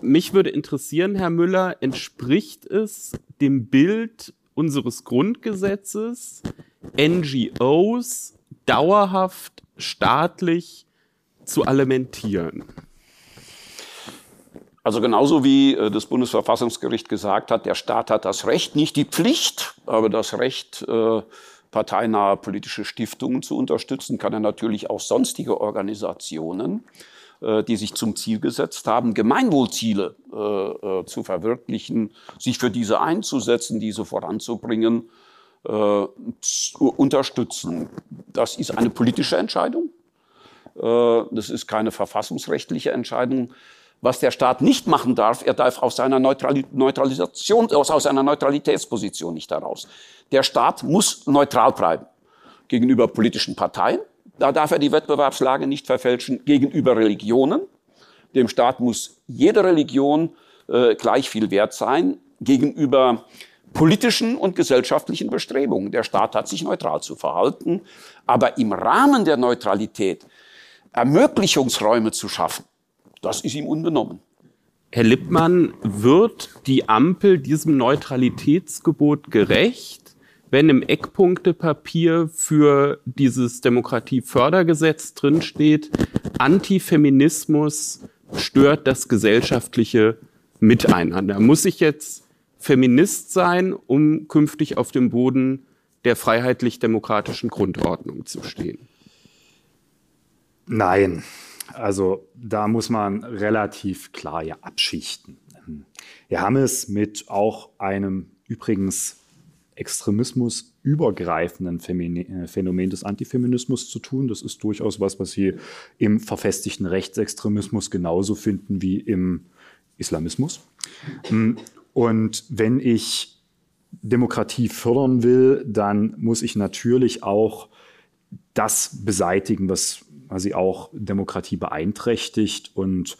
Mich würde interessieren, Herr Müller, entspricht es dem Bild unseres Grundgesetzes, NGOs dauerhaft staatlich zu alimentieren? Also genauso wie äh, das Bundesverfassungsgericht gesagt hat, der Staat hat das Recht, nicht die Pflicht, aber das Recht, äh, parteinahe politische Stiftungen zu unterstützen, kann er natürlich auch sonstige Organisationen, äh, die sich zum Ziel gesetzt haben, Gemeinwohlziele zu verwirklichen, sich für diese einzusetzen, diese voranzubringen, unterstützen. Das ist eine politische Entscheidung. Äh, das ist keine verfassungsrechtliche Entscheidung. Was der Staat nicht machen darf, er darf aus seiner Neutralisation, aus seiner Neutralitätsposition nicht heraus. Der Staat muss neutral bleiben gegenüber politischen Parteien. Da darf er die Wettbewerbslage nicht verfälschen gegenüber Religionen. Dem Staat muss jede Religion äh, gleich viel wert sein gegenüber politischen und gesellschaftlichen Bestrebungen. Der Staat hat sich neutral zu verhalten, aber im Rahmen der Neutralität Ermöglichungsräume zu schaffen, das ist ihm unbenommen. Herr Lippmann, wird die Ampel diesem Neutralitätsgebot gerecht, wenn im Eckpunktepapier für dieses Demokratiefördergesetz drinsteht, Antifeminismus stört das gesellschaftliche Miteinander? Muss ich jetzt Feminist sein, um künftig auf dem Boden der freiheitlich-demokratischen Grundordnung zu stehen? Nein, also da muss man relativ klar ja abschichten. Wir haben es mit auch einem übrigens Extremismus übergreifenden äh, Phänomen des Antifeminismus zu tun. Das ist durchaus was, was Sie im verfestigten Rechtsextremismus genauso finden wie im Islamismus. Und wenn ich Demokratie fördern will, dann muss ich natürlich auch das beseitigen, was quasi auch Demokratie beeinträchtigt. Und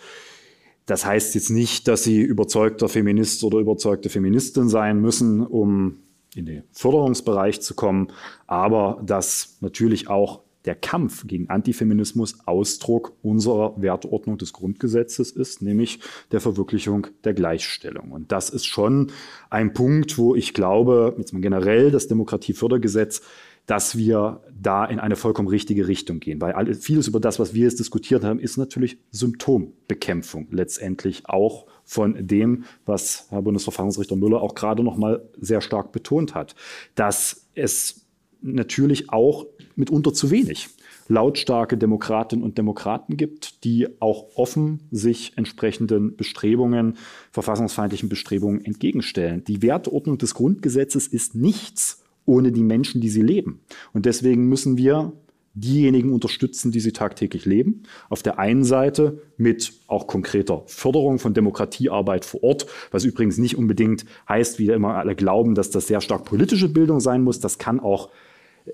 das heißt jetzt nicht, dass Sie überzeugter Feminist oder überzeugte Feministin sein müssen, um in den Förderungsbereich zu kommen, aber dass natürlich auch der Kampf gegen Antifeminismus Ausdruck unserer Wertordnung des Grundgesetzes ist, nämlich der Verwirklichung der Gleichstellung. Und das ist schon ein Punkt, wo ich glaube, jetzt mal generell das Demokratiefördergesetz, dass wir da in eine vollkommen richtige Richtung gehen. Weil vieles über das, was wir jetzt diskutiert haben, ist natürlich Symptombekämpfung letztendlich auch von dem, was Herr Bundesverfassungsrichter Müller auch gerade noch mal sehr stark betont hat, dass es natürlich auch mitunter zu wenig lautstarke Demokratinnen und Demokraten gibt, die auch offen sich entsprechenden Bestrebungen, verfassungsfeindlichen Bestrebungen entgegenstellen. Die Wertordnung des Grundgesetzes ist nichts ohne die Menschen, die sie leben. Und deswegen müssen wir diejenigen unterstützen, die sie tagtäglich leben. Auf der einen Seite mit auch konkreter Förderung von Demokratiearbeit vor Ort, was übrigens nicht unbedingt heißt, wie immer alle glauben, dass das sehr stark politische Bildung sein muss. Das kann auch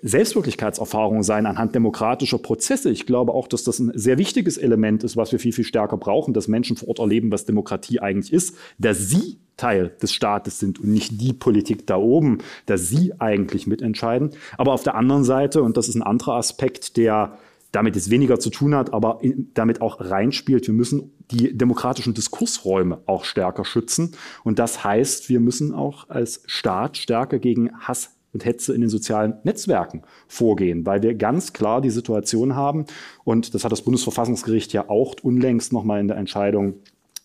Selbstwirklichkeitserfahrung sein anhand demokratischer Prozesse. Ich glaube auch, dass das ein sehr wichtiges Element ist, was wir viel, viel stärker brauchen, dass Menschen vor Ort erleben, was Demokratie eigentlich ist, dass sie Teil des Staates sind und nicht die Politik da oben, dass sie eigentlich mitentscheiden. Aber auf der anderen Seite, und das ist ein anderer Aspekt, der damit jetzt weniger zu tun hat, aber damit auch reinspielt. Wir müssen die demokratischen Diskursräume auch stärker schützen. Und das heißt, wir müssen auch als Staat stärker gegen Hass und Hetze in den sozialen Netzwerken vorgehen, weil wir ganz klar die Situation haben, und das hat das Bundesverfassungsgericht ja auch unlängst nochmal in der Entscheidung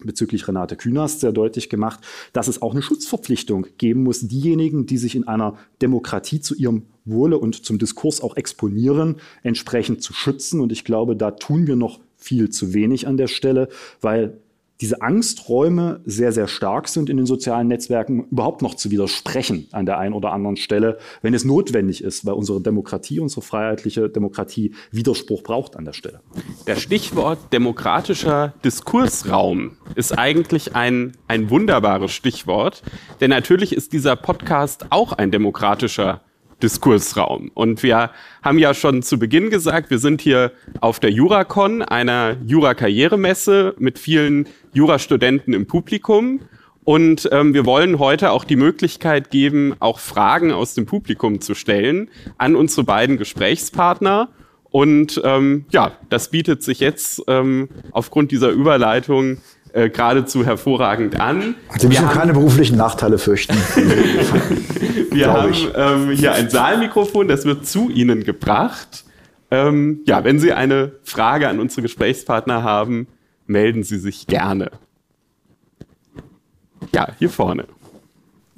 bezüglich Renate Künast sehr deutlich gemacht, dass es auch eine Schutzverpflichtung geben muss. Diejenigen, die sich in einer Demokratie zu ihrem Wohle und zum Diskurs auch exponieren, entsprechend zu schützen. Und ich glaube, da tun wir noch viel zu wenig an der Stelle, weil diese Angsträume sehr, sehr stark sind in den sozialen Netzwerken, überhaupt noch zu widersprechen an der einen oder anderen Stelle, wenn es notwendig ist, weil unsere Demokratie, unsere freiheitliche Demokratie Widerspruch braucht an der Stelle. Das Stichwort demokratischer Diskursraum ist eigentlich ein, ein wunderbares Stichwort, denn natürlich ist dieser Podcast auch ein demokratischer Diskursraum. Und wir haben ja schon zu Beginn gesagt, wir sind hier auf der Juracon, einer Jura-Karrieremesse mit vielen Jurastudenten im Publikum. Und ähm, wir wollen heute auch die Möglichkeit geben, auch Fragen aus dem Publikum zu stellen an unsere beiden Gesprächspartner. Und ähm, ja, das bietet sich jetzt ähm, aufgrund dieser Überleitung äh, geradezu hervorragend an. Sie müssen haben, keine beruflichen Nachteile fürchten. wir haben ähm, hier ein Saalmikrofon, das wird zu Ihnen gebracht. Ähm, ja, wenn Sie eine Frage an unsere Gesprächspartner haben, melden Sie sich gerne. Ja, hier vorne.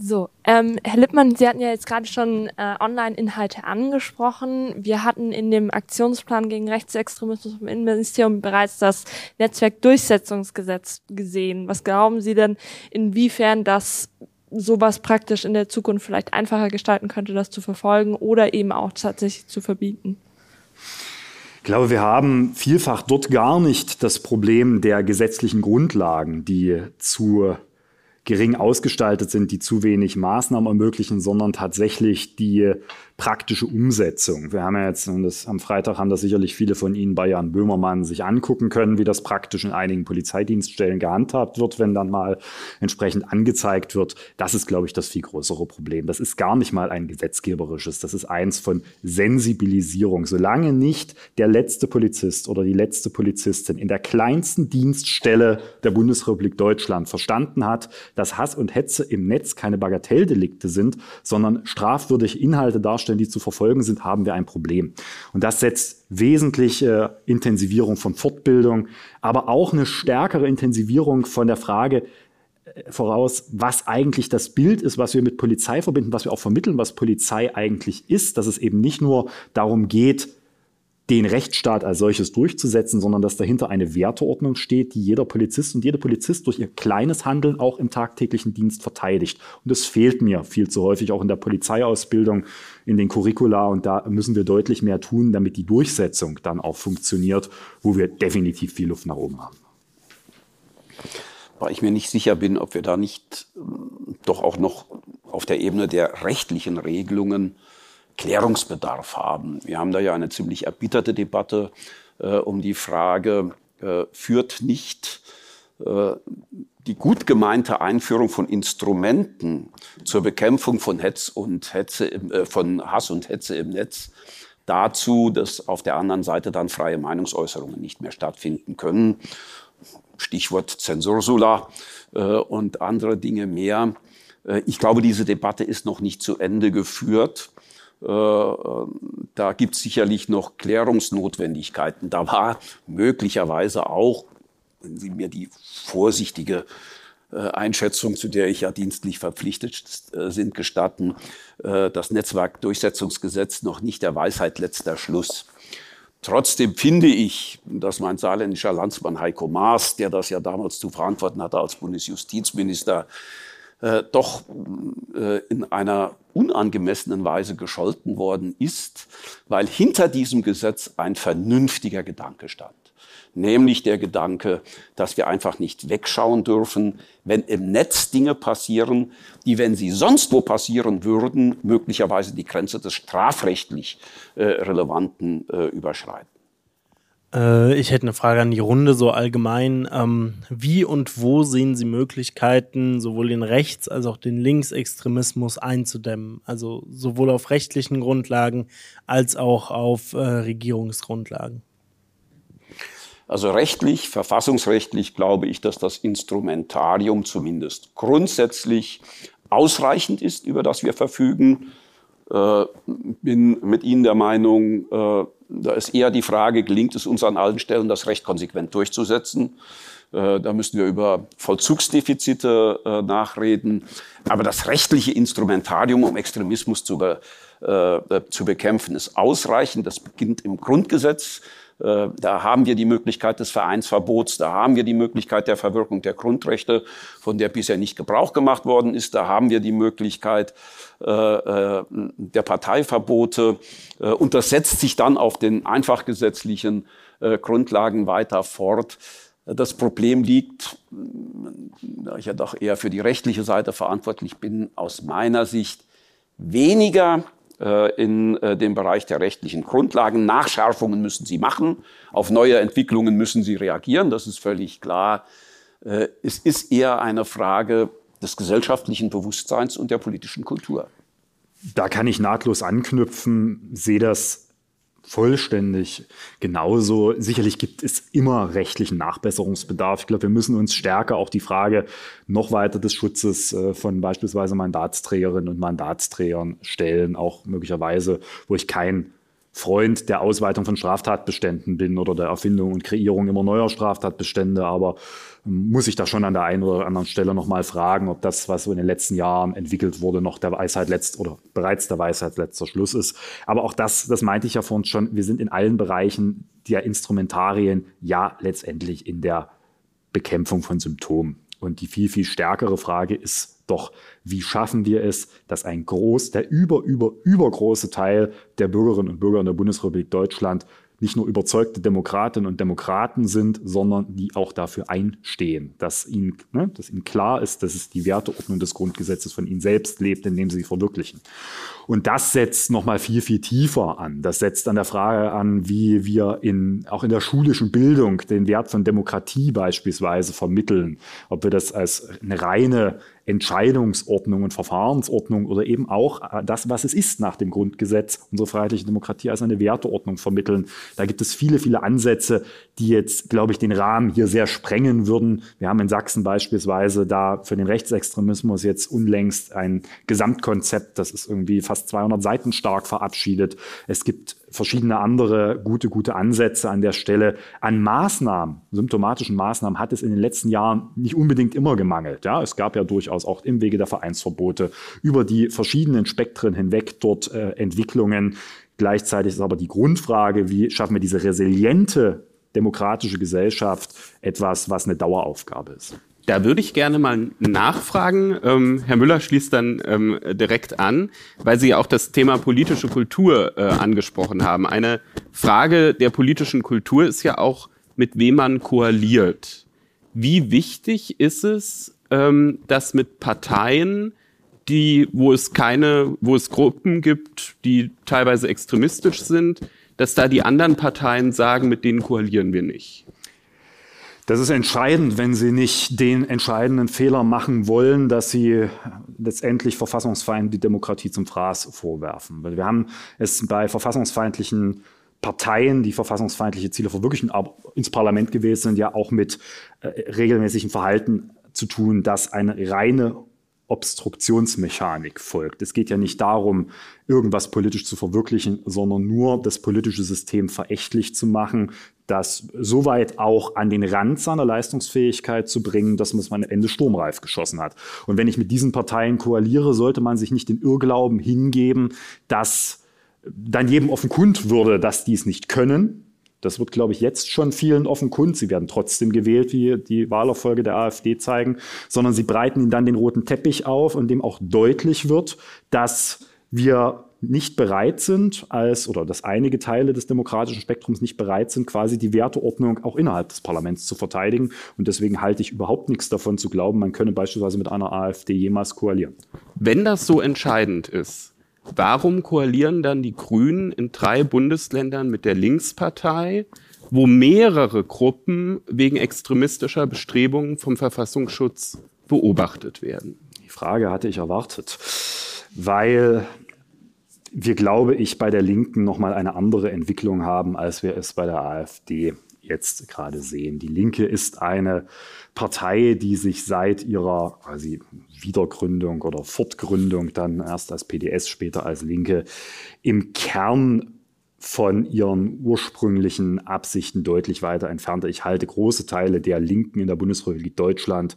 So, ähm, Herr Lippmann, Sie hatten ja jetzt gerade schon äh, Online-Inhalte angesprochen. Wir hatten in dem Aktionsplan gegen Rechtsextremismus im Innenministerium bereits das Netzwerkdurchsetzungsgesetz gesehen. Was glauben Sie denn, inwiefern das sowas praktisch in der Zukunft vielleicht einfacher gestalten könnte, das zu verfolgen oder eben auch tatsächlich zu verbieten? Ich glaube, wir haben vielfach dort gar nicht das Problem der gesetzlichen Grundlagen, die zu gering ausgestaltet sind, die zu wenig Maßnahmen ermöglichen, sondern tatsächlich die praktische Umsetzung. Wir haben ja jetzt, das, am Freitag haben das sicherlich viele von Ihnen bei Jan Böhmermann sich angucken können, wie das praktisch in einigen Polizeidienststellen gehandhabt wird, wenn dann mal entsprechend angezeigt wird. Das ist, glaube ich, das viel größere Problem. Das ist gar nicht mal ein gesetzgeberisches, das ist eins von Sensibilisierung. Solange nicht der letzte Polizist oder die letzte Polizistin in der kleinsten Dienststelle der Bundesrepublik Deutschland verstanden hat, dass Hass und Hetze im Netz keine Bagatelldelikte sind, sondern strafwürdige Inhalte darstellen, Umständen, die zu verfolgen sind, haben wir ein Problem. Und das setzt wesentliche Intensivierung von Fortbildung, aber auch eine stärkere Intensivierung von der Frage, äh, voraus, was eigentlich das Bild ist, was wir mit Polizei verbinden, was wir auch vermitteln, was Polizei eigentlich ist, dass es eben nicht nur darum geht, den Rechtsstaat als solches durchzusetzen, sondern dass dahinter eine Werteordnung steht, die jeder Polizist und jede Polizist durch ihr kleines Handeln auch im tagtäglichen Dienst verteidigt. Und das fehlt mir viel zu häufig auch in der Polizeiausbildung, in den Curricula. Und da müssen wir deutlich mehr tun, damit die Durchsetzung dann auch funktioniert, wo wir definitiv viel Luft nach oben haben. Weil ich mir nicht sicher bin, ob wir da nicht ähm, doch auch noch auf der Ebene der rechtlichen Regelungen Klärungsbedarf haben. Wir haben da ja eine ziemlich erbitterte Debatte äh, um die Frage, äh, führt nicht äh, die gut gemeinte Einführung von Instrumenten zur Bekämpfung von Hetz und Hetze, im, äh, von Hass und Hetze im Netz dazu, dass auf der anderen Seite dann freie Meinungsäußerungen nicht mehr stattfinden können. Stichwort Zensursula äh, und andere Dinge mehr. Ich glaube, diese Debatte ist noch nicht zu Ende geführt. Äh, da gibt es sicherlich noch Klärungsnotwendigkeiten. Da war möglicherweise auch, wenn Sie mir die vorsichtige äh, Einschätzung, zu der ich ja dienstlich verpflichtet sind, gestatten, das Netzwerkdurchsetzungsgesetz noch nicht der Weisheit letzter Schluss. Trotzdem finde ich, dass mein saarländischer Landsmann Heiko Maas, der das ja damals zu verantworten hatte als Bundesjustizminister, äh, doch äh, in einer unangemessenen Weise gescholten worden ist, weil hinter diesem Gesetz ein vernünftiger Gedanke stand. Nämlich der Gedanke, dass wir einfach nicht wegschauen dürfen, wenn im Netz Dinge passieren, die, wenn sie sonst wo passieren würden, möglicherweise die Grenze des strafrechtlich äh, Relevanten äh, überschreiten. Äh, ich hätte eine Frage an die Runde, so allgemein. Ähm, wie und wo sehen Sie Möglichkeiten, sowohl den Rechts- als auch den Linksextremismus einzudämmen? Also sowohl auf rechtlichen Grundlagen als auch auf äh, Regierungsgrundlagen. Also rechtlich, verfassungsrechtlich glaube ich, dass das Instrumentarium zumindest grundsätzlich ausreichend ist, über das wir verfügen. Äh, bin mit Ihnen der Meinung, äh, da ist eher die Frage, gelingt es uns an allen Stellen, das Recht konsequent durchzusetzen? Äh, da müssen wir über Vollzugsdefizite äh, nachreden. Aber das rechtliche Instrumentarium, um Extremismus zu, be, äh, zu bekämpfen, ist ausreichend. Das beginnt im Grundgesetz. Äh, da haben wir die Möglichkeit des Vereinsverbots, da haben wir die Möglichkeit der Verwirkung der Grundrechte, von der bisher nicht Gebrauch gemacht worden ist, da haben wir die Möglichkeit äh, äh, der Parteiverbote und das setzt sich dann auf den einfach gesetzlichen Grundlagen weiter fort. Das Problem liegt, da ich ja doch eher für die rechtliche Seite verantwortlich bin, aus meiner Sicht weniger in äh, dem Bereich der rechtlichen Grundlagen. Nachschärfungen müssen sie machen, auf neue Entwicklungen müssen sie reagieren, das ist völlig klar. Äh, es ist eher eine Frage des gesellschaftlichen Bewusstseins und der politischen Kultur. Da kann ich nahtlos anknüpfen, sehe das vollständig. Genauso, sicherlich gibt es immer rechtlichen Nachbesserungsbedarf. Ich glaube, wir müssen uns stärker auch die Frage noch weiter des Schutzes äh, von beispielsweise Mandatsträgerinnen und Mandatsträgern stellen, auch möglicherweise, wo ich kein Freund der Ausweitung von Straftatbeständen bin oder der Erfindung und Kreierung immer neuer Straftatbestände, aber muss ich da schon an der einen oder anderen Stelle nochmal fragen, ob das, was so in den letzten Jahren entwickelt wurde, noch der Weisheit letzt oder bereits der Weisheit letzter Schluss ist. Aber auch das, das meinte ich ja vorhin schon, wir sind in allen Bereichen der Instrumentarien ja letztendlich in der Bekämpfung von Symptomen. Und die viel, viel stärkere Frage ist doch, wie schaffen wir es, dass ein groß, der über, über, übergroße Teil der Bürgerinnen und Bürger in der Bundesrepublik Deutschland nicht nur überzeugte Demokratinnen und Demokraten sind, sondern die auch dafür einstehen, dass ihnen, ne, dass ihnen klar ist, dass es die Werteordnung des Grundgesetzes von ihnen selbst lebt, indem sie sie verwirklichen. Und das setzt nochmal viel, viel tiefer an. Das setzt an der Frage an, wie wir in, auch in der schulischen Bildung den Wert von Demokratie beispielsweise vermitteln. Ob wir das als eine reine Entscheidungsordnung und Verfahrensordnung oder eben auch äh, das, was es ist nach dem Grundgesetz, unsere freiheitliche Demokratie als eine Werteordnung vermitteln. Da gibt es viele, viele Ansätze, die jetzt, glaube ich, den Rahmen hier sehr sprengen würden. Wir haben in Sachsen beispielsweise da für den Rechtsextremismus jetzt unlängst ein Gesamtkonzept, das ist irgendwie fast 200 Seiten stark verabschiedet. Es gibt verschiedene andere gute, gute Ansätze an der Stelle. An Maßnahmen, symptomatischen Maßnahmen hat es in den letzten Jahren nicht unbedingt immer gemangelt. Ja, es gab ja durchaus auch im Wege der Vereinsverbote über die verschiedenen Spektren hinweg dort äh, Entwicklungen. Gleichzeitig ist aber die Grundfrage, wie schaffen wir diese resiliente demokratische Gesellschaft etwas, was eine Daueraufgabe ist. Da würde ich gerne mal nachfragen. Ähm, Herr Müller schließt dann ähm, direkt an, weil Sie ja auch das Thema politische Kultur äh, angesprochen haben. Eine Frage der politischen Kultur ist ja auch, mit wem man koaliert. Wie wichtig ist es, ähm, dass mit Parteien, die, wo es keine, wo es Gruppen gibt, die teilweise extremistisch sind, dass da die anderen Parteien sagen, mit denen koalieren wir nicht? Das ist entscheidend, wenn Sie nicht den entscheidenden Fehler machen wollen, dass Sie letztendlich Verfassungsfeinden die Demokratie zum Fraß vorwerfen. Wir haben es bei verfassungsfeindlichen Parteien, die verfassungsfeindliche Ziele verwirklichen, aber ins Parlament gewählt sind, ja auch mit äh, regelmäßigem Verhalten zu tun, das eine reine Obstruktionsmechanik folgt. Es geht ja nicht darum, irgendwas politisch zu verwirklichen, sondern nur das politische System verächtlich zu machen, das soweit auch an den Rand seiner Leistungsfähigkeit zu bringen, dass man es am Ende sturmreif geschossen hat. Und wenn ich mit diesen Parteien koaliere, sollte man sich nicht den Irrglauben hingeben, dass dann jedem offenkund würde, dass die es nicht können, das wird, glaube ich, jetzt schon vielen offenkund. Sie werden trotzdem gewählt, wie die Wahlerfolge der AfD zeigen, sondern sie breiten ihnen dann den roten Teppich auf, in dem auch deutlich wird, dass wir nicht bereit sind, als oder dass einige Teile des demokratischen Spektrums nicht bereit sind, quasi die Werteordnung auch innerhalb des Parlaments zu verteidigen. Und deswegen halte ich überhaupt nichts davon zu glauben, man könne beispielsweise mit einer AfD jemals koalieren. Wenn das so entscheidend ist, Warum koalieren dann die Grünen in drei Bundesländern mit der Linkspartei, wo mehrere Gruppen wegen extremistischer Bestrebungen vom Verfassungsschutz beobachtet werden? Die Frage hatte ich erwartet, weil wir, glaube ich, bei der Linken nochmal eine andere Entwicklung haben, als wir es bei der AfD jetzt gerade sehen. Die Linke ist eine Partei, die sich seit ihrer quasi Wiedergründung oder Fortgründung dann erst als PDS, später als Linke im Kern von ihren ursprünglichen Absichten deutlich weiter entfernte. Ich halte große Teile der Linken in der Bundesrepublik Deutschland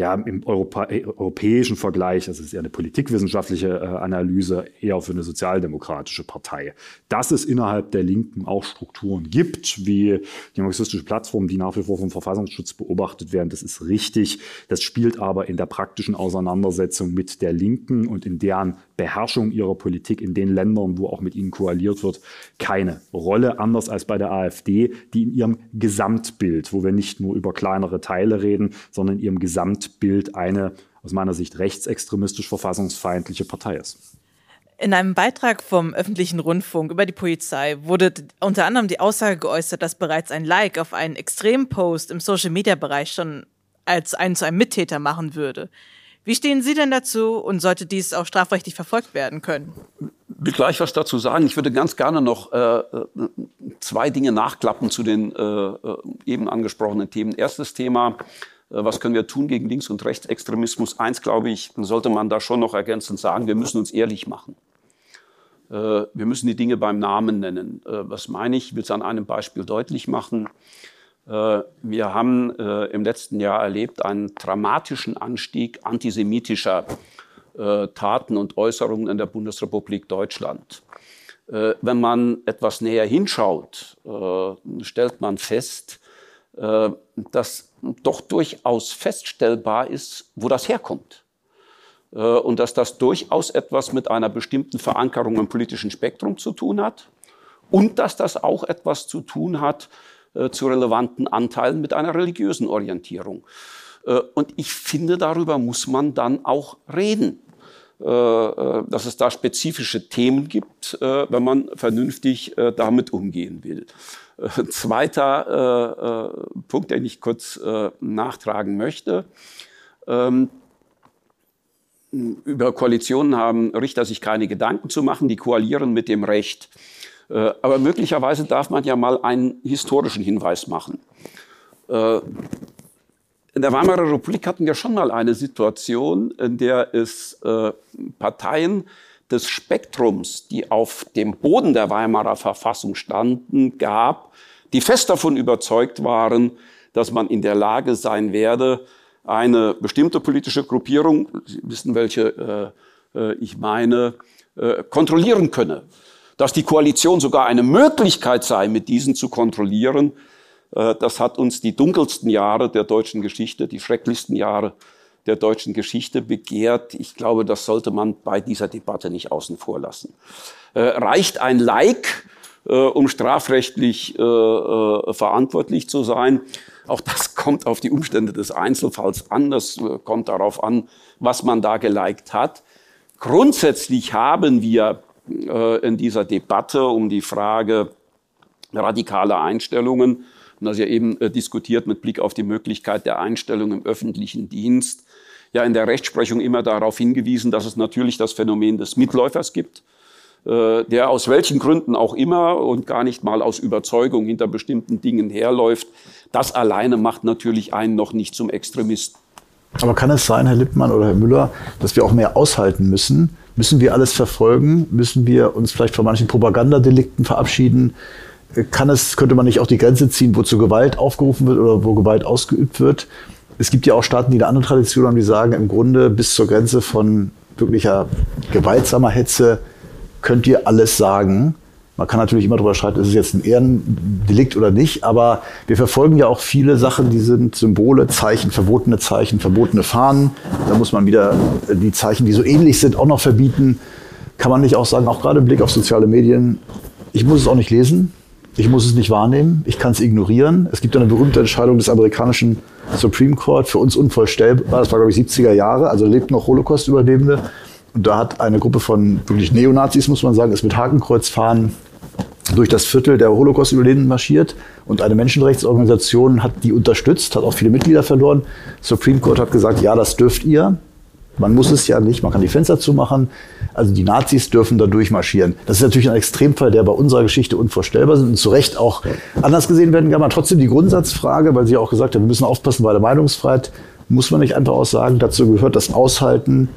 ja, im Europa, äh, europäischen Vergleich, das ist eher eine politikwissenschaftliche äh, Analyse, eher für eine sozialdemokratische Partei. Dass es innerhalb der Linken auch Strukturen gibt, wie die marxistische Plattform, die nach wie vor vom Verfassungsschutz beobachtet werden, das ist richtig. Das spielt aber in der praktischen Auseinandersetzung mit der Linken und in deren Beherrschung ihrer Politik in den Ländern, wo auch mit ihnen koaliert wird, keine Rolle, anders als bei der AfD, die in ihrem Gesamtbild, wo wir nicht nur über kleinere Teile reden, sondern in ihrem Gesamtbild eine aus meiner Sicht rechtsextremistisch verfassungsfeindliche Partei ist. In einem Beitrag vom öffentlichen Rundfunk über die Polizei wurde unter anderem die Aussage geäußert, dass bereits ein Like auf einen Extrempost im Social-Media-Bereich schon als einen zu einem Mittäter machen würde. Wie stehen Sie denn dazu und sollte dies auch strafrechtlich verfolgt werden können? will gleich was dazu sagen. Ich würde ganz gerne noch äh, äh, zwei Dinge nachklappen zu den äh, äh eben angesprochenen Themen. Erstes Thema, äh, was können wir tun gegen Links- und Rechtsextremismus? Eins, glaube ich, sollte man da schon noch ergänzend sagen, wir müssen uns ehrlich machen. Äh, wir müssen die Dinge beim Namen nennen. was meine ich? Ich will es an einem Beispiel deutlich machen. Äh, wir haben äh, im letzten Jahr erlebt einen dramatischen Anstieg antisemitischer äh, Taten und Äußerungen in der Bundesrepublik Deutschland. Wenn man etwas näher hinschaut, stellt man fest, dass doch durchaus feststellbar ist, wo das herkommt. Und dass das durchaus etwas mit einer bestimmten Verankerung im politischen Spektrum zu tun hat. Und dass das auch etwas zu tun hat äh, zu relevanten Anteilen mit einer religiösen Orientierung. Äh, und ich finde, darüber muss man dann auch reden äh, dass es da spezifische Themen gibt, wenn man vernünftig damit umgehen will. Zweiter Punkt, den ich kurz nachtragen möchte. Ähm, über Koalitionen haben Richter sich keine Gedanken zu machen, die koalieren mit dem Recht. Äh, aber möglicherweise darf man ja mal einen historischen Hinweis machen. Äh, in der Weimarer Republik hatten wir schon mal eine Situation, in der es äh, Parteien des Spektrums, die auf dem Boden der Weimarer Verfassung standen, gab, die fest davon überzeugt waren, dass man in der Lage sein werde, eine bestimmte politische Gruppierung, Sie wissen, welche ich meine, kontrollieren könne. Dass die Koalition sogar eine Möglichkeit sei, mit diesen zu kontrollieren, äh, das hat uns die dunkelsten Jahre der deutschen Geschichte, die schrecklichsten Jahre der deutschen Geschichte begehrt. Ich glaube, das sollte man bei dieser Debatte nicht außen vor lassen. Äh, reicht ein Like, äh, um strafrechtlich verantwortlich zu sein? Auch das kommt auf die Umstände des Einzelfalls an. Das kommt darauf an, was man da geliked hat. Grundsätzlich haben wir äh, in dieser Debatte um die Frage radikale Einstellungen, und das ja eben diskutiert mit Blick auf die Möglichkeit der Einstellung im öffentlichen Dienst, ja in der Rechtsprechung immer darauf hingewiesen, dass es natürlich das Phänomen des Mitläufers gibt, äh, der aus welchen Gründen auch immer und gar nicht mal aus Überzeugung hinter bestimmten Dingen herläuft. Das alleine macht natürlich einen noch nicht zum Extremisten. Aber kann es sein, Herr Lippmann oder Herr Müller, dass wir auch mehr aushalten müssen? Müssen wir alles verfolgen? Müssen wir uns vielleicht von manchen Propagandadelikten verabschieden? Kann es, könnte man nicht auch die Grenze ziehen, wo zu Gewalt aufgerufen wird oder wo Gewalt ausgeübt wird? Es gibt ja auch Staaten, die eine andere Tradition haben, die sagen, im Grunde bis zur Grenze von wirklicher gewaltsamer Hetze könnt ihr alles sagen. Man kann natürlich immer darüber streiten, ist es jetzt ein Ehrendelikt oder nicht, aber wir verfolgen ja auch viele Sachen, die sind Symbole, Zeichen, verbotene Zeichen, verbotene Fahnen. Da muss man wieder die Zeichen, die so ähnlich sind, auch noch verbieten. Kann man nicht auch sagen, auch gerade im Blick auf soziale Medien, ich muss es auch nicht lesen, ich muss es nicht wahrnehmen, ich kann es ignorieren. Es gibt eine berühmte Entscheidung des amerikanischen Supreme Court, für uns unvorstellbar, das war glaube ich 70er Jahre, also lebt noch Holocaust-Überlebende. Und da hat eine Gruppe von wirklich Neonazis, muss man sagen, ist mit Hakenkreuzfahnen durch das Viertel der Holocaust-Überlebenden marschiert und eine Menschenrechtsorganisation hat die unterstützt, hat auch viele Mitglieder verloren. Supreme Court hat gesagt, ja, das dürft ihr. Man muss es ja nicht, man kann die Fenster zumachen. Also die Nazis dürfen da durchmarschieren. Das ist natürlich ein Extremfall, der bei unserer Geschichte unvorstellbar ist und zu Recht auch anders gesehen werden kann. Aber trotzdem die Grundsatzfrage, weil Sie auch gesagt haben, wir müssen aufpassen bei der Meinungsfreiheit, muss man nicht einfach auch sagen, dazu gehört das Aushalten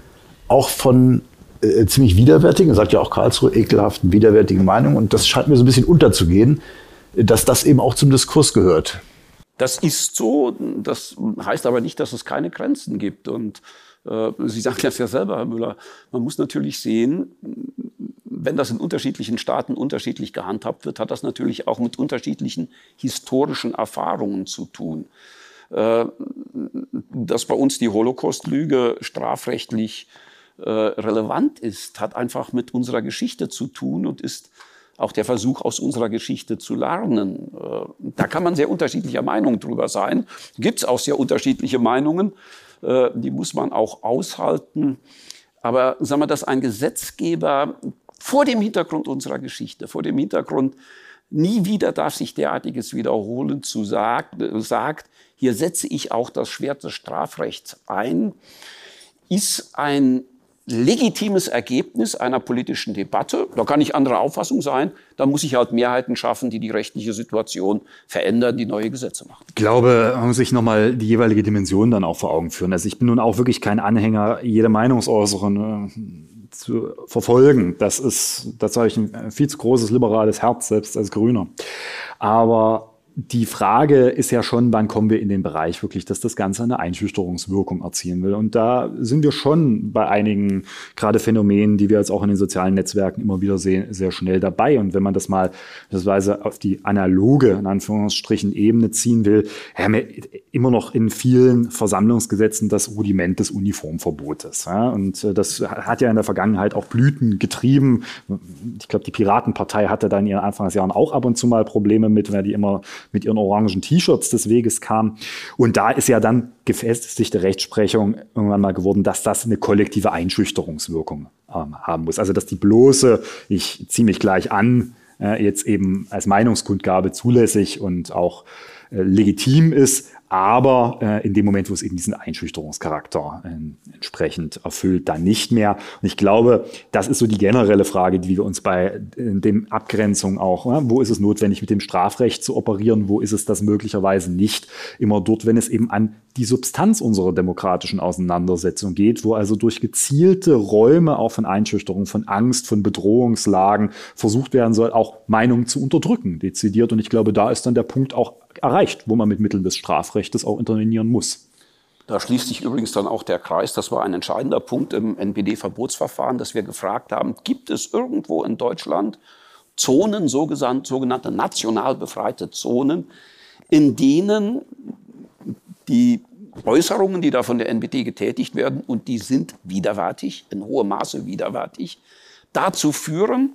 auch von äh, ziemlich widerwärtigen, sagt ja auch Karlsruhe, ekelhaften, widerwärtigen Meinungen. Und das scheint mir so ein bisschen unterzugehen, dass das eben auch zum Diskurs gehört. Das ist so. Das heißt aber nicht, dass es keine Grenzen gibt. Und äh, Sie sagen das ja selber, Herr Müller, man muss natürlich sehen, wenn das in unterschiedlichen Staaten unterschiedlich gehandhabt wird, hat das natürlich auch mit unterschiedlichen historischen Erfahrungen zu tun. Äh, dass bei uns die Holocaust-Lüge strafrechtlich äh, relevant ist, hat einfach mit unserer Geschichte zu tun und ist auch der Versuch, aus unserer Geschichte zu lernen. Da kann man sehr unterschiedlicher Meinung drüber sein. Gibt es auch sehr unterschiedliche Meinungen. Äh, die muss man auch aushalten. Aber sagen wir, dass ein Gesetzgeber vor dem Hintergrund unserer Geschichte, vor dem Hintergrund, nie wieder darf sich derartiges wiederholen, zu sagt, sagt, hier setze ich auch das Schwert des Strafrechts ein, ist ein legitimes Ergebnis einer politischen Debatte. Da kann ich anderer Auffassung sein. Da muss ich halt Mehrheiten schaffen, die die rechtliche Situation verändern, die neue Gesetze machen. Ich glaube, man muss sich nochmal die jeweilige Dimension dann auch vor Augen führen. Also ich bin nun auch wirklich kein Anhänger jeder Meinungsäußerung äh, zu verfolgen. Das ist, das habe ich ein viel zu großes liberales Herz, selbst als Grüner. Aber die Frage ist ja schon, wann kommen wir in den Bereich wirklich, dass das Ganze eine Einschüchterungswirkung erzielen will. Und da sind wir schon bei einigen gerade Phänomenen, die wir jetzt auch in den sozialen Netzwerken immer wieder sehen, sehr schnell dabei. Und wenn man das mal beispielsweise auf die analoge, in Anführungsstrichen, Ebene ziehen will, haben wir immer noch in vielen Versammlungsgesetzen das Rudiment des Uniformverbotes. Und äh, das hat ja in der Vergangenheit auch Blüten getrieben. Ich glaube, die Piratenpartei hatte da in ihren Anfangsjahren auch ab und zu mal Probleme mit, weil die immer mit ihren orangen T-Shirts des Weges kam. Und da ist ja dann gefestigte Rechtsprechung irgendwann mal geworden, dass das eine kollektive Einschüchterungswirkung ähm, haben muss. Also dass die bloße, ich ziehe mich gleich an, äh, jetzt eben als Meinungskundgabe zulässig und auch äh, legitim ist, aber äh, in dem Moment, wo es eben diesen Einschüchterungscharakter äh, entsprechend erfüllt, dann nicht mehr. Und ich glaube, das ist so die generelle Frage, die wir uns bei äh, dem Abgrenzung auch, äh, wo ist es notwendig, mit dem Strafrecht zu operieren, wo ist es das möglicherweise nicht, immer dort, wenn es eben an die Substanz unserer demokratischen Auseinandersetzung geht, wo also durch gezielte Räume auch von Einschüchterung, von Angst, von Bedrohungslagen versucht werden soll, auch Meinungen zu unterdrücken, dezidiert. Und ich glaube, da ist dann der Punkt auch erreicht, wo man mit Mitteln des Strafrechts auch intervenieren muss. Da schließt sich übrigens dann auch der Kreis. Das war ein entscheidender Punkt im NPD-Verbotsverfahren, dass wir gefragt haben, gibt es irgendwo in Deutschland Zonen, sogenannte national befreite Zonen, in denen die Äußerungen, die da von der NPD getätigt werden, und die sind widerwärtig, in hohem Maße widerwärtig, dazu führen,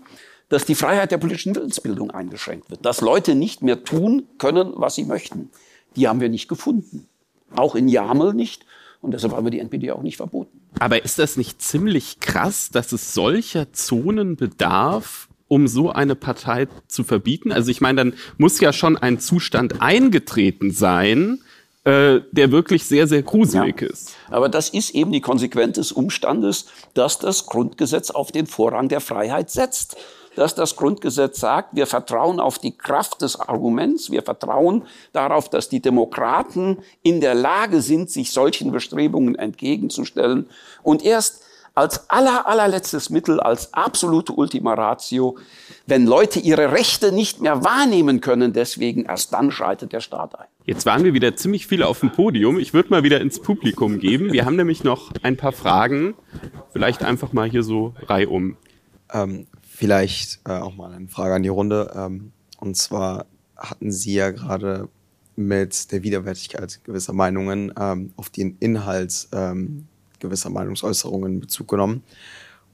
dass die Freiheit der politischen Willensbildung eingeschränkt wird, dass Leute nicht mehr tun können, was sie möchten. Die haben wir nicht gefunden. Auch in Jamel nicht. Und deshalb haben wir die NPD auch nicht verboten. Aber ist das nicht ziemlich krass, dass es solcher Zonen bedarf, um so eine Partei zu verbieten? Also ich meine, dann muss ja schon ein Zustand eingetreten sein, äh, der wirklich sehr, sehr gruselig ja. ist. Aber das ist eben die Konsequenz des Umstandes, dass das Grundgesetz auf den Vorrang der Freiheit setzt dass das Grundgesetz sagt, wir vertrauen auf die Kraft des Arguments, wir vertrauen darauf, dass die Demokraten in der Lage sind, sich solchen Bestrebungen entgegenzustellen. Und erst als aller, allerletztes Mittel, als absolute Ultima Ratio, wenn Leute ihre Rechte nicht mehr wahrnehmen können, deswegen erst dann schreitet der Staat ein. Jetzt waren wir wieder ziemlich viele auf dem Podium. Ich würde mal wieder ins Publikum geben. Wir haben nämlich noch ein paar Fragen. Vielleicht einfach mal hier so reihum. Ähm, Vielleicht äh, auch mal eine Frage an die Runde. Ähm, und zwar hatten Sie ja gerade mit der Widerwärtigkeit gewisser Meinungen ähm, auf den Inhalt ähm, gewisser Meinungsäußerungen Bezug genommen.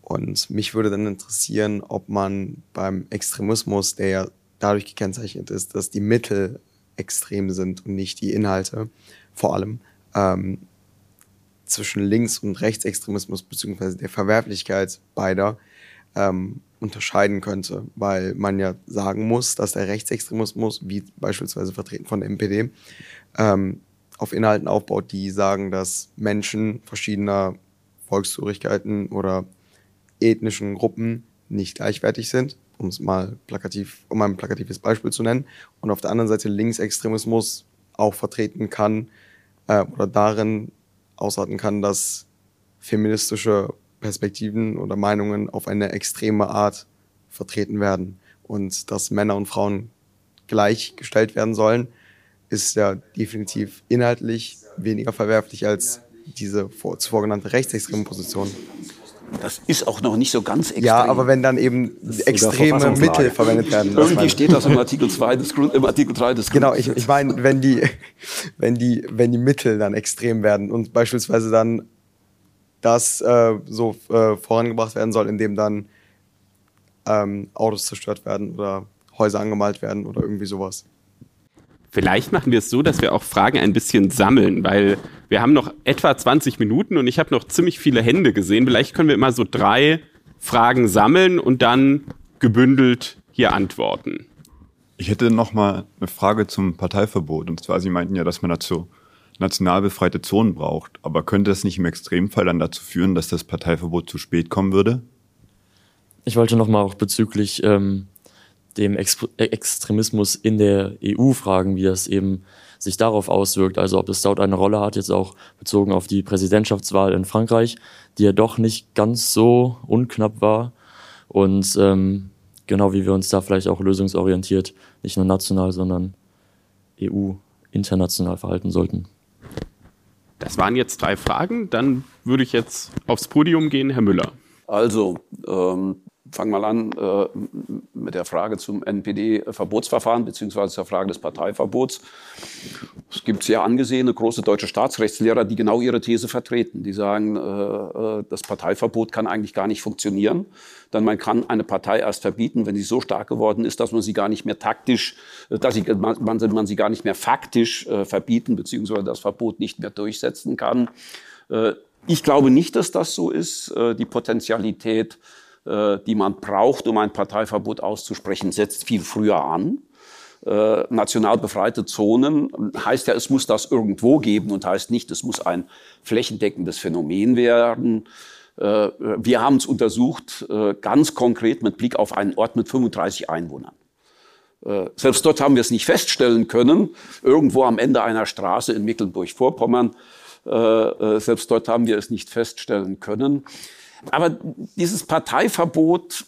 Und mich würde dann interessieren, ob man beim Extremismus, der ja dadurch gekennzeichnet ist, dass die Mittel extrem sind und nicht die Inhalte, vor allem ähm, zwischen Links- und Rechtsextremismus beziehungsweise der Verwerflichkeit beider ähm, unterscheiden könnte, weil man ja sagen muss, dass der Rechtsextremismus, wie beispielsweise vertreten von der MPD, ähm, auf Inhalten aufbaut, die sagen, dass Menschen verschiedener Volkszugehörigkeiten oder ethnischen Gruppen nicht gleichwertig sind, um es mal plakativ, um ein plakatives Beispiel zu nennen, und auf der anderen Seite Linksextremismus auch vertreten kann äh, oder darin ausarten kann, dass feministische Perspektiven oder Meinungen auf eine extreme Art vertreten werden. Und dass Männer und Frauen gleichgestellt werden sollen, ist ja definitiv inhaltlich weniger verwerflich als diese zuvor genannte rechtsextreme Position. Das ist auch noch nicht so ganz extrem. Ja, aber wenn dann eben extreme Mittel verwendet werden. Irgendwie steht das im Artikel 2 des Grund, im Artikel 3 des Genau, ich, ich meine, wenn die, wenn die, wenn die Mittel dann extrem werden und beispielsweise dann das äh, so äh, vorangebracht werden soll, indem dann ähm, Autos zerstört werden oder Häuser angemalt werden oder irgendwie sowas. Vielleicht machen wir es so, dass wir auch Fragen ein bisschen sammeln, weil wir haben noch etwa 20 Minuten und ich habe noch ziemlich viele Hände gesehen. Vielleicht können wir immer so drei Fragen sammeln und dann gebündelt hier antworten. Ich hätte noch mal eine Frage zum Parteiverbot. Und zwar, Sie meinten ja, dass man dazu national befreite Zonen braucht. Aber könnte das nicht im Extremfall dann dazu führen, dass das Parteiverbot zu spät kommen würde? Ich wollte noch mal auch bezüglich ähm, dem Ex Extremismus in der EU fragen, wie das eben sich darauf auswirkt. Also ob es dort eine Rolle hat, jetzt auch bezogen auf die Präsidentschaftswahl in Frankreich, die ja doch nicht ganz so unknapp war. Und ähm, genau wie wir uns da vielleicht auch lösungsorientiert, nicht nur national, sondern EU international verhalten sollten. Das waren jetzt drei Fragen. Dann würde ich jetzt aufs Podium gehen, Herr Müller. Also, ähm, fangen wir mal an äh, mit der Frage zum NPD-Verbotsverfahren beziehungsweise der Frage des Parteiverbots. Es gibt sehr angesehene große deutsche Staatsrechtslehrer, die genau ihre These vertreten. Die sagen, äh, äh, das Parteiverbot kann eigentlich gar nicht funktionieren, denn man kann eine Partei erst verbieten, wenn sie so stark geworden ist, dass man sie gar nicht mehr taktisch, äh, dass sie, man, man sie gar nicht mehr faktisch äh, verbieten beziehungsweise das Verbot nicht mehr durchsetzen kann. Äh, ich glaube nicht, dass das so ist. Die Potentialität, die man braucht, um ein Parteiverbot auszusprechen, setzt viel früher an. äh, national befreite Zonen heißt ja, es muss das irgendwo geben und heißt nicht, es muss ein flächendeckendes Phänomen werden. Äh, wir haben es untersucht, äh, ganz konkret mit Blick auf einen Ort mit 35 Einwohnern. Äh, selbst dort haben wir es nicht feststellen können, irgendwo am Ende einer Straße in Mecklenburg-Vorpommern. Selbst dort haben wir es nicht feststellen können. Aber dieses Parteiverbot,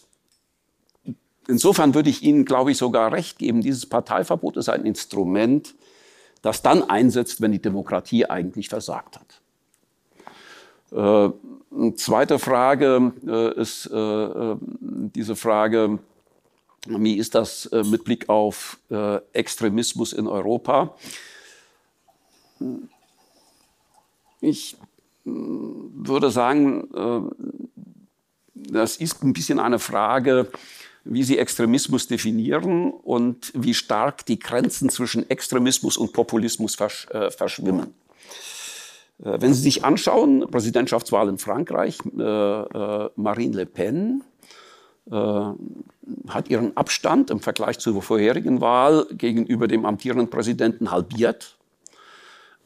insofern würde ich Ihnen, glaube ich, sogar recht geben, dieses Parteiverbot ist ein Instrument, das dann einsetzt, wenn die Demokratie eigentlich versagt hat. Eine zweite Frage äh, ist äh, äh, diese Frage, wie ist das äh, mit Blick auf äh, Extremismus in Europa? Ich äh, würde sagen, das ist ein bisschen eine Frage, wie Sie Extremismus definieren und wie stark die Grenzen zwischen Extremismus und Populismus versch verschwimmen. Äh, wenn Sie sich anschauen, Präsidentschaftswahl in Frankreich, äh, äh, Marine Le Pen äh, hat ihren Abstand im Vergleich zur vorherigen Wahl gegenüber dem amtierenden Präsidenten halbiert.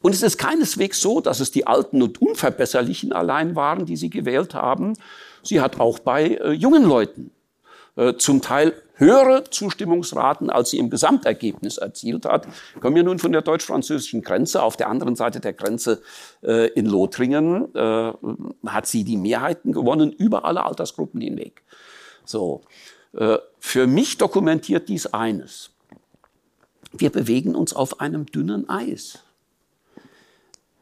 Und es ist keineswegs so, dass es die Alten und Unverbesserlichen allein waren, die sie gewählt haben. Sie hat auch bei äh, jungen Leuten äh, zum Teil höhere Zustimmungsraten, als sie im Gesamtergebnis erzielt hat. Kommen wir nun von der deutsch-französischen Grenze. Auf der anderen Seite der Grenze äh, in Lothringen äh, hat sie die Mehrheiten gewonnen über alle Altersgruppen hinweg. So. Äh, für mich dokumentiert dies eines. Wir bewegen uns auf einem dünnen Eis.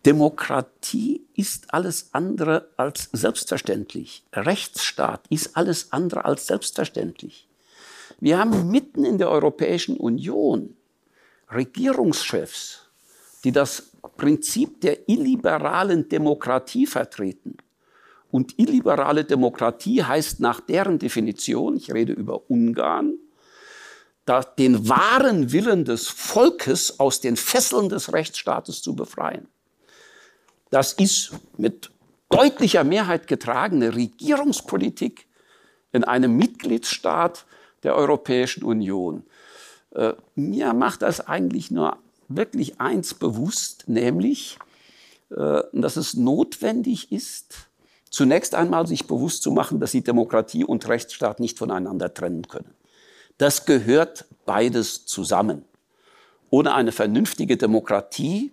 Demokratie ist alles andere als selbstverständlich. Rechtsstaat ist alles andere als selbstverständlich. Wir haben mitten in der Europäischen Union Regierungschefs, die das Prinzip der illiberalen Demokratie vertreten. Und illiberale Demokratie heißt nach deren Definition, ich rede über Ungarn, den wahren Willen des Volkes aus den Fesseln des Rechtsstaates zu befreien. Das ist mit deutlicher Mehrheit getragene Regierungspolitik in einem Mitgliedstaat der Europäischen Union. Äh, mir macht das eigentlich nur wirklich eins bewusst, nämlich, äh, dass es notwendig ist, zunächst einmal sich bewusst zu machen, dass die Demokratie und Rechtsstaat nicht voneinander trennen können. Das gehört beides zusammen. Ohne eine vernünftige Demokratie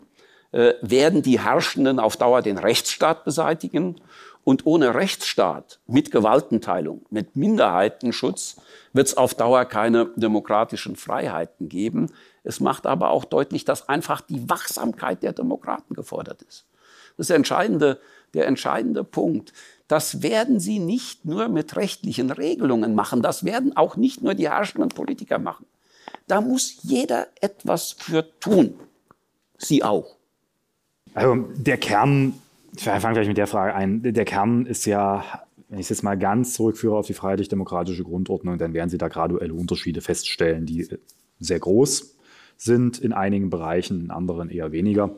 werden die Herrschenden auf Dauer den Rechtsstaat beseitigen. Und ohne Rechtsstaat, mit Gewaltenteilung, mit Minderheitenschutz, wird es auf Dauer keine demokratischen Freiheiten geben. Es macht aber auch deutlich, dass einfach die Wachsamkeit der Demokraten gefordert ist. Das ist der entscheidende, der entscheidende Punkt. Das werden sie nicht nur mit rechtlichen Regelungen machen, das werden auch nicht nur die herrschenden Politiker machen. Da muss jeder etwas für tun. Sie auch. Also der Kern, ich fange gleich mit der Frage ein, der Kern ist ja, wenn ich es jetzt mal ganz zurückführe auf die freiheitlich-demokratische Grundordnung, dann werden Sie da graduelle Unterschiede feststellen, die sehr groß sind in einigen Bereichen, in anderen eher weniger.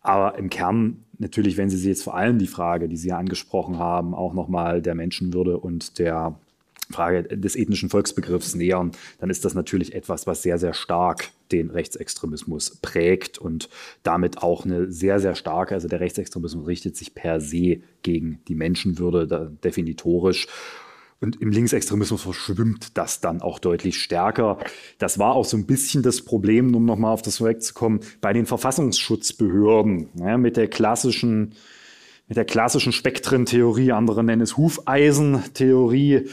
Aber im Kern natürlich, wenn Sie sich jetzt vor allem die Frage, die Sie ja angesprochen haben, auch nochmal der Menschenwürde und der Frage des ethnischen Volksbegriffs nähern, dann ist das natürlich etwas, was sehr, sehr stark den Rechtsextremismus prägt und damit auch eine sehr, sehr starke, also der Rechtsextremismus richtet sich per se gegen die Menschenwürde, definitorisch. Und im Linksextremismus verschwimmt das dann auch deutlich stärker. Das war auch so ein bisschen das Problem, um nochmal auf das Projekt zu kommen, bei den Verfassungsschutzbehörden ja, mit der klassischen mit der klassischen Spektrentheorie, andere nennen es Hufeisentheorie,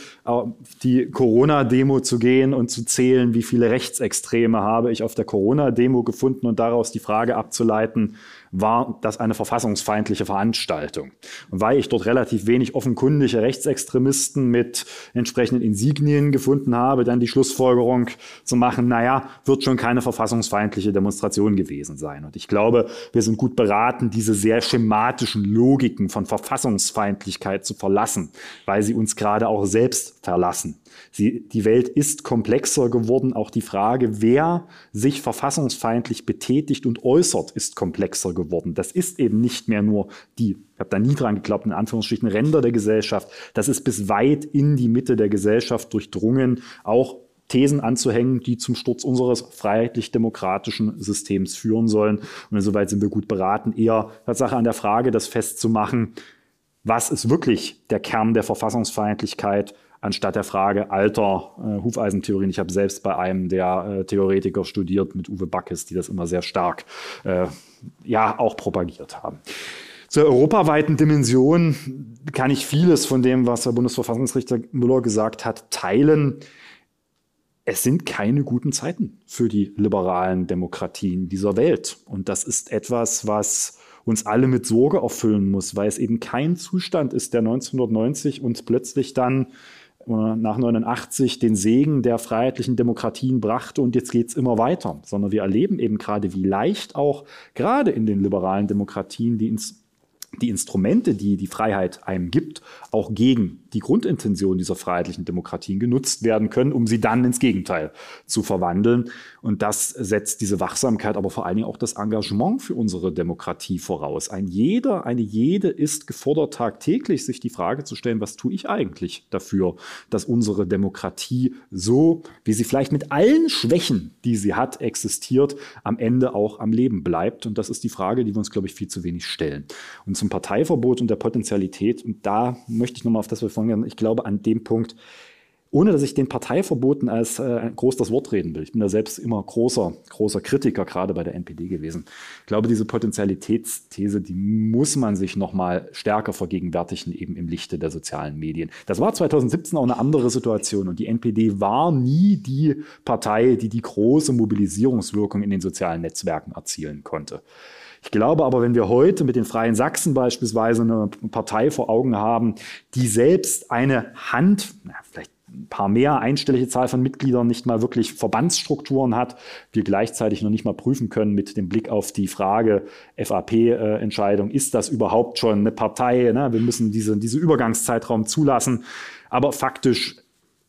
die Corona-Demo zu gehen und zu zählen, wie viele Rechtsextreme habe ich auf der Corona-Demo gefunden und daraus die Frage abzuleiten, war das eine verfassungsfeindliche Veranstaltung. Und weil ich dort relativ wenig offenkundige Rechtsextremisten mit entsprechenden Insignien gefunden habe, dann die Schlussfolgerung zu machen, naja, wird schon keine verfassungsfeindliche Demonstration gewesen sein. Und ich glaube, wir sind gut beraten, diese sehr schematischen Logiken von Verfassungsfeindlichkeit zu verlassen, weil sie uns gerade auch selbst verlassen. Sie, die Welt ist komplexer geworden. Auch die Frage, wer sich verfassungsfeindlich betätigt und äußert, ist komplexer geworden. Das ist eben nicht mehr nur die, ich habe da nie dran geglaubt, in Anführungsstrichen Ränder der Gesellschaft. Das ist bis weit in die Mitte der Gesellschaft durchdrungen. Auch Thesen anzuhängen, die zum Sturz unseres freiheitlich-demokratischen Systems führen sollen. Und insoweit sind wir gut beraten, eher Tatsache an der Frage, das festzumachen, was ist wirklich der Kern der Verfassungsfeindlichkeit, anstatt der Frage alter äh, Hufeisentheorien. Ich habe selbst bei einem der äh, Theoretiker studiert mit Uwe Backes, die das immer sehr stark äh, ja auch propagiert haben. Zur europaweiten Dimension kann ich vieles von dem, was der Bundesverfassungsrichter Müller gesagt hat, teilen es sind keine guten Zeiten für die liberalen Demokratien dieser Welt. Und das ist etwas, was uns alle mit Sorge erfüllen muss, weil es eben kein Zustand ist, der 1990 uns plötzlich dann nach 89 den Segen der freiheitlichen Demokratien brachte und jetzt geht es immer weiter, sondern wir erleben eben gerade, wie leicht auch gerade in den liberalen Demokratien die ins die Instrumente, die die Freiheit einem gibt, auch gegen die Grundintention dieser freiheitlichen Demokratien genutzt werden können, um sie dann ins Gegenteil zu verwandeln. Und das setzt diese Wachsamkeit, aber vor allen Dingen auch das Engagement für unsere Demokratie voraus. Ein jeder, eine jede ist gefordert, tagtäglich sich die Frage zu stellen, was tue ich eigentlich dafür, dass unsere Demokratie so, wie sie vielleicht mit allen Schwächen, die sie hat, existiert, am Ende auch am Leben bleibt. Und das ist die Frage, die wir uns, glaube ich, viel zu wenig stellen. Und zum Parteiverbot und der Potenzialität, und da möchte ich nochmal auf das, wir vorhin ich glaube, an dem Punkt, ohne dass ich den Parteiverboten als äh, groß das Wort reden will. Ich bin da selbst immer großer, großer Kritiker, gerade bei der NPD gewesen. Ich glaube, diese Potentialitätsthese, die muss man sich nochmal stärker vergegenwärtigen, eben im Lichte der sozialen Medien. Das war 2017 auch eine andere Situation und die NPD war nie die Partei, die die große Mobilisierungswirkung in den sozialen Netzwerken erzielen konnte. Ich glaube aber, wenn wir heute mit den Freien Sachsen beispielsweise eine Partei vor Augen haben, die selbst eine Hand, na, vielleicht ein paar mehr einstellige Zahl von Mitgliedern nicht mal wirklich Verbandsstrukturen hat, wir gleichzeitig noch nicht mal prüfen können mit dem Blick auf die Frage FAP-Entscheidung, ist das überhaupt schon eine Partei? Ne? Wir müssen diese Übergangszeitraum zulassen. Aber faktisch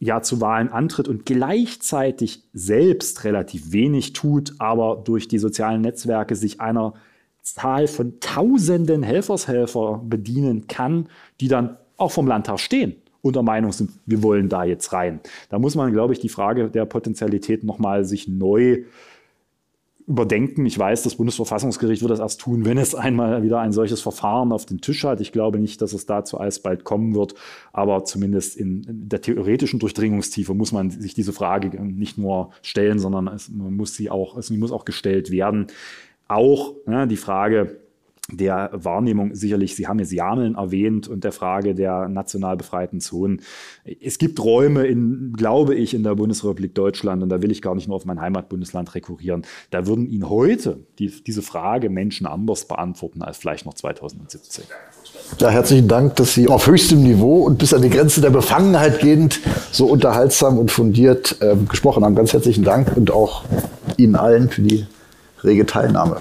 ja zu Wahlen antritt und gleichzeitig selbst relativ wenig tut, aber durch die sozialen Netzwerke sich einer Zahl von tausenden Helfershelfer bedienen kann, die dann auch vom Landtag stehen und der Meinung sind, wir wollen da jetzt rein. Da muss man, glaube ich, die Frage der Potenzialität nochmal sich neu überdenken. Ich weiß, das Bundesverfassungsgericht wird das erst tun, wenn es einmal wieder ein solches Verfahren auf den Tisch hat. Ich glaube nicht, dass es dazu alsbald kommen wird, aber zumindest in der theoretischen Durchdringungstiefe muss man sich diese Frage nicht nur stellen, sondern es, muss sie auch, es muss auch gestellt werden auch ne, die Frage der Wahrnehmung sicherlich, Sie haben jetzt Jameln erwähnt und der Frage der national befreiten Zonen. Es gibt Räume, in, glaube ich, in der Bundesrepublik Deutschland, und da will ich gar nicht nur auf mein Heimatbundesland rekurrieren, da würden Ihnen heute die, diese Frage Menschen anders beantworten als vielleicht noch 2017. Ja, herzlichen Dank, dass Sie auf höchstem Niveau und bis an die Grenze der Befangenheit gehend so unterhaltsam und fundiert äh, gesprochen haben. Ganz herzlichen Dank und auch Ihnen allen für die rege Teilnahme.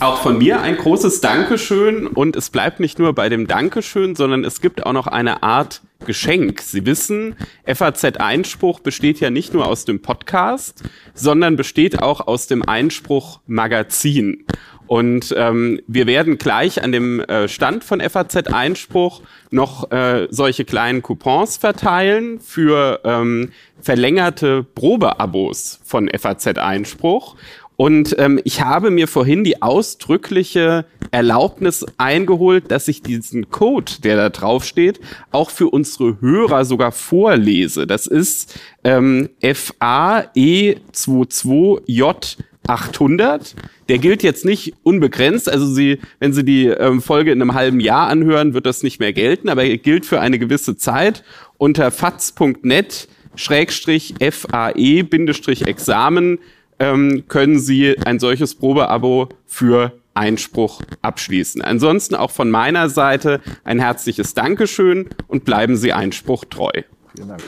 Auch von mir ein großes Dankeschön und es bleibt nicht nur bei dem Dankeschön, sondern es gibt auch noch eine Art Geschenk. Sie wissen, FAZ Einspruch besteht ja nicht nur aus dem Podcast, sondern besteht auch aus dem Einspruch Magazin. Und ähm, wir werden gleich an dem äh, Stand von FAZ Einspruch noch äh, solche kleinen Coupons verteilen für ähm, verlängerte Probeabos von FAZ Einspruch. Und ähm, ich habe mir vorhin die ausdrückliche Erlaubnis eingeholt, dass ich diesen Code, der da drauf steht, auch für unsere Hörer sogar vorlese. Das ist ähm, FAE22J 800. Der gilt jetzt nicht unbegrenzt. Also Sie, wenn Sie die ähm, Folge in einem halben Jahr anhören, wird das nicht mehr gelten, aber er gilt für eine gewisse Zeit unter faz.net Schrägstrich FAE Examen ähm, können Sie ein solches Probeabo für Einspruch abschließen. Ansonsten auch von meiner Seite ein herzliches Dankeschön und bleiben Sie Einspruch treu. Vielen Dank.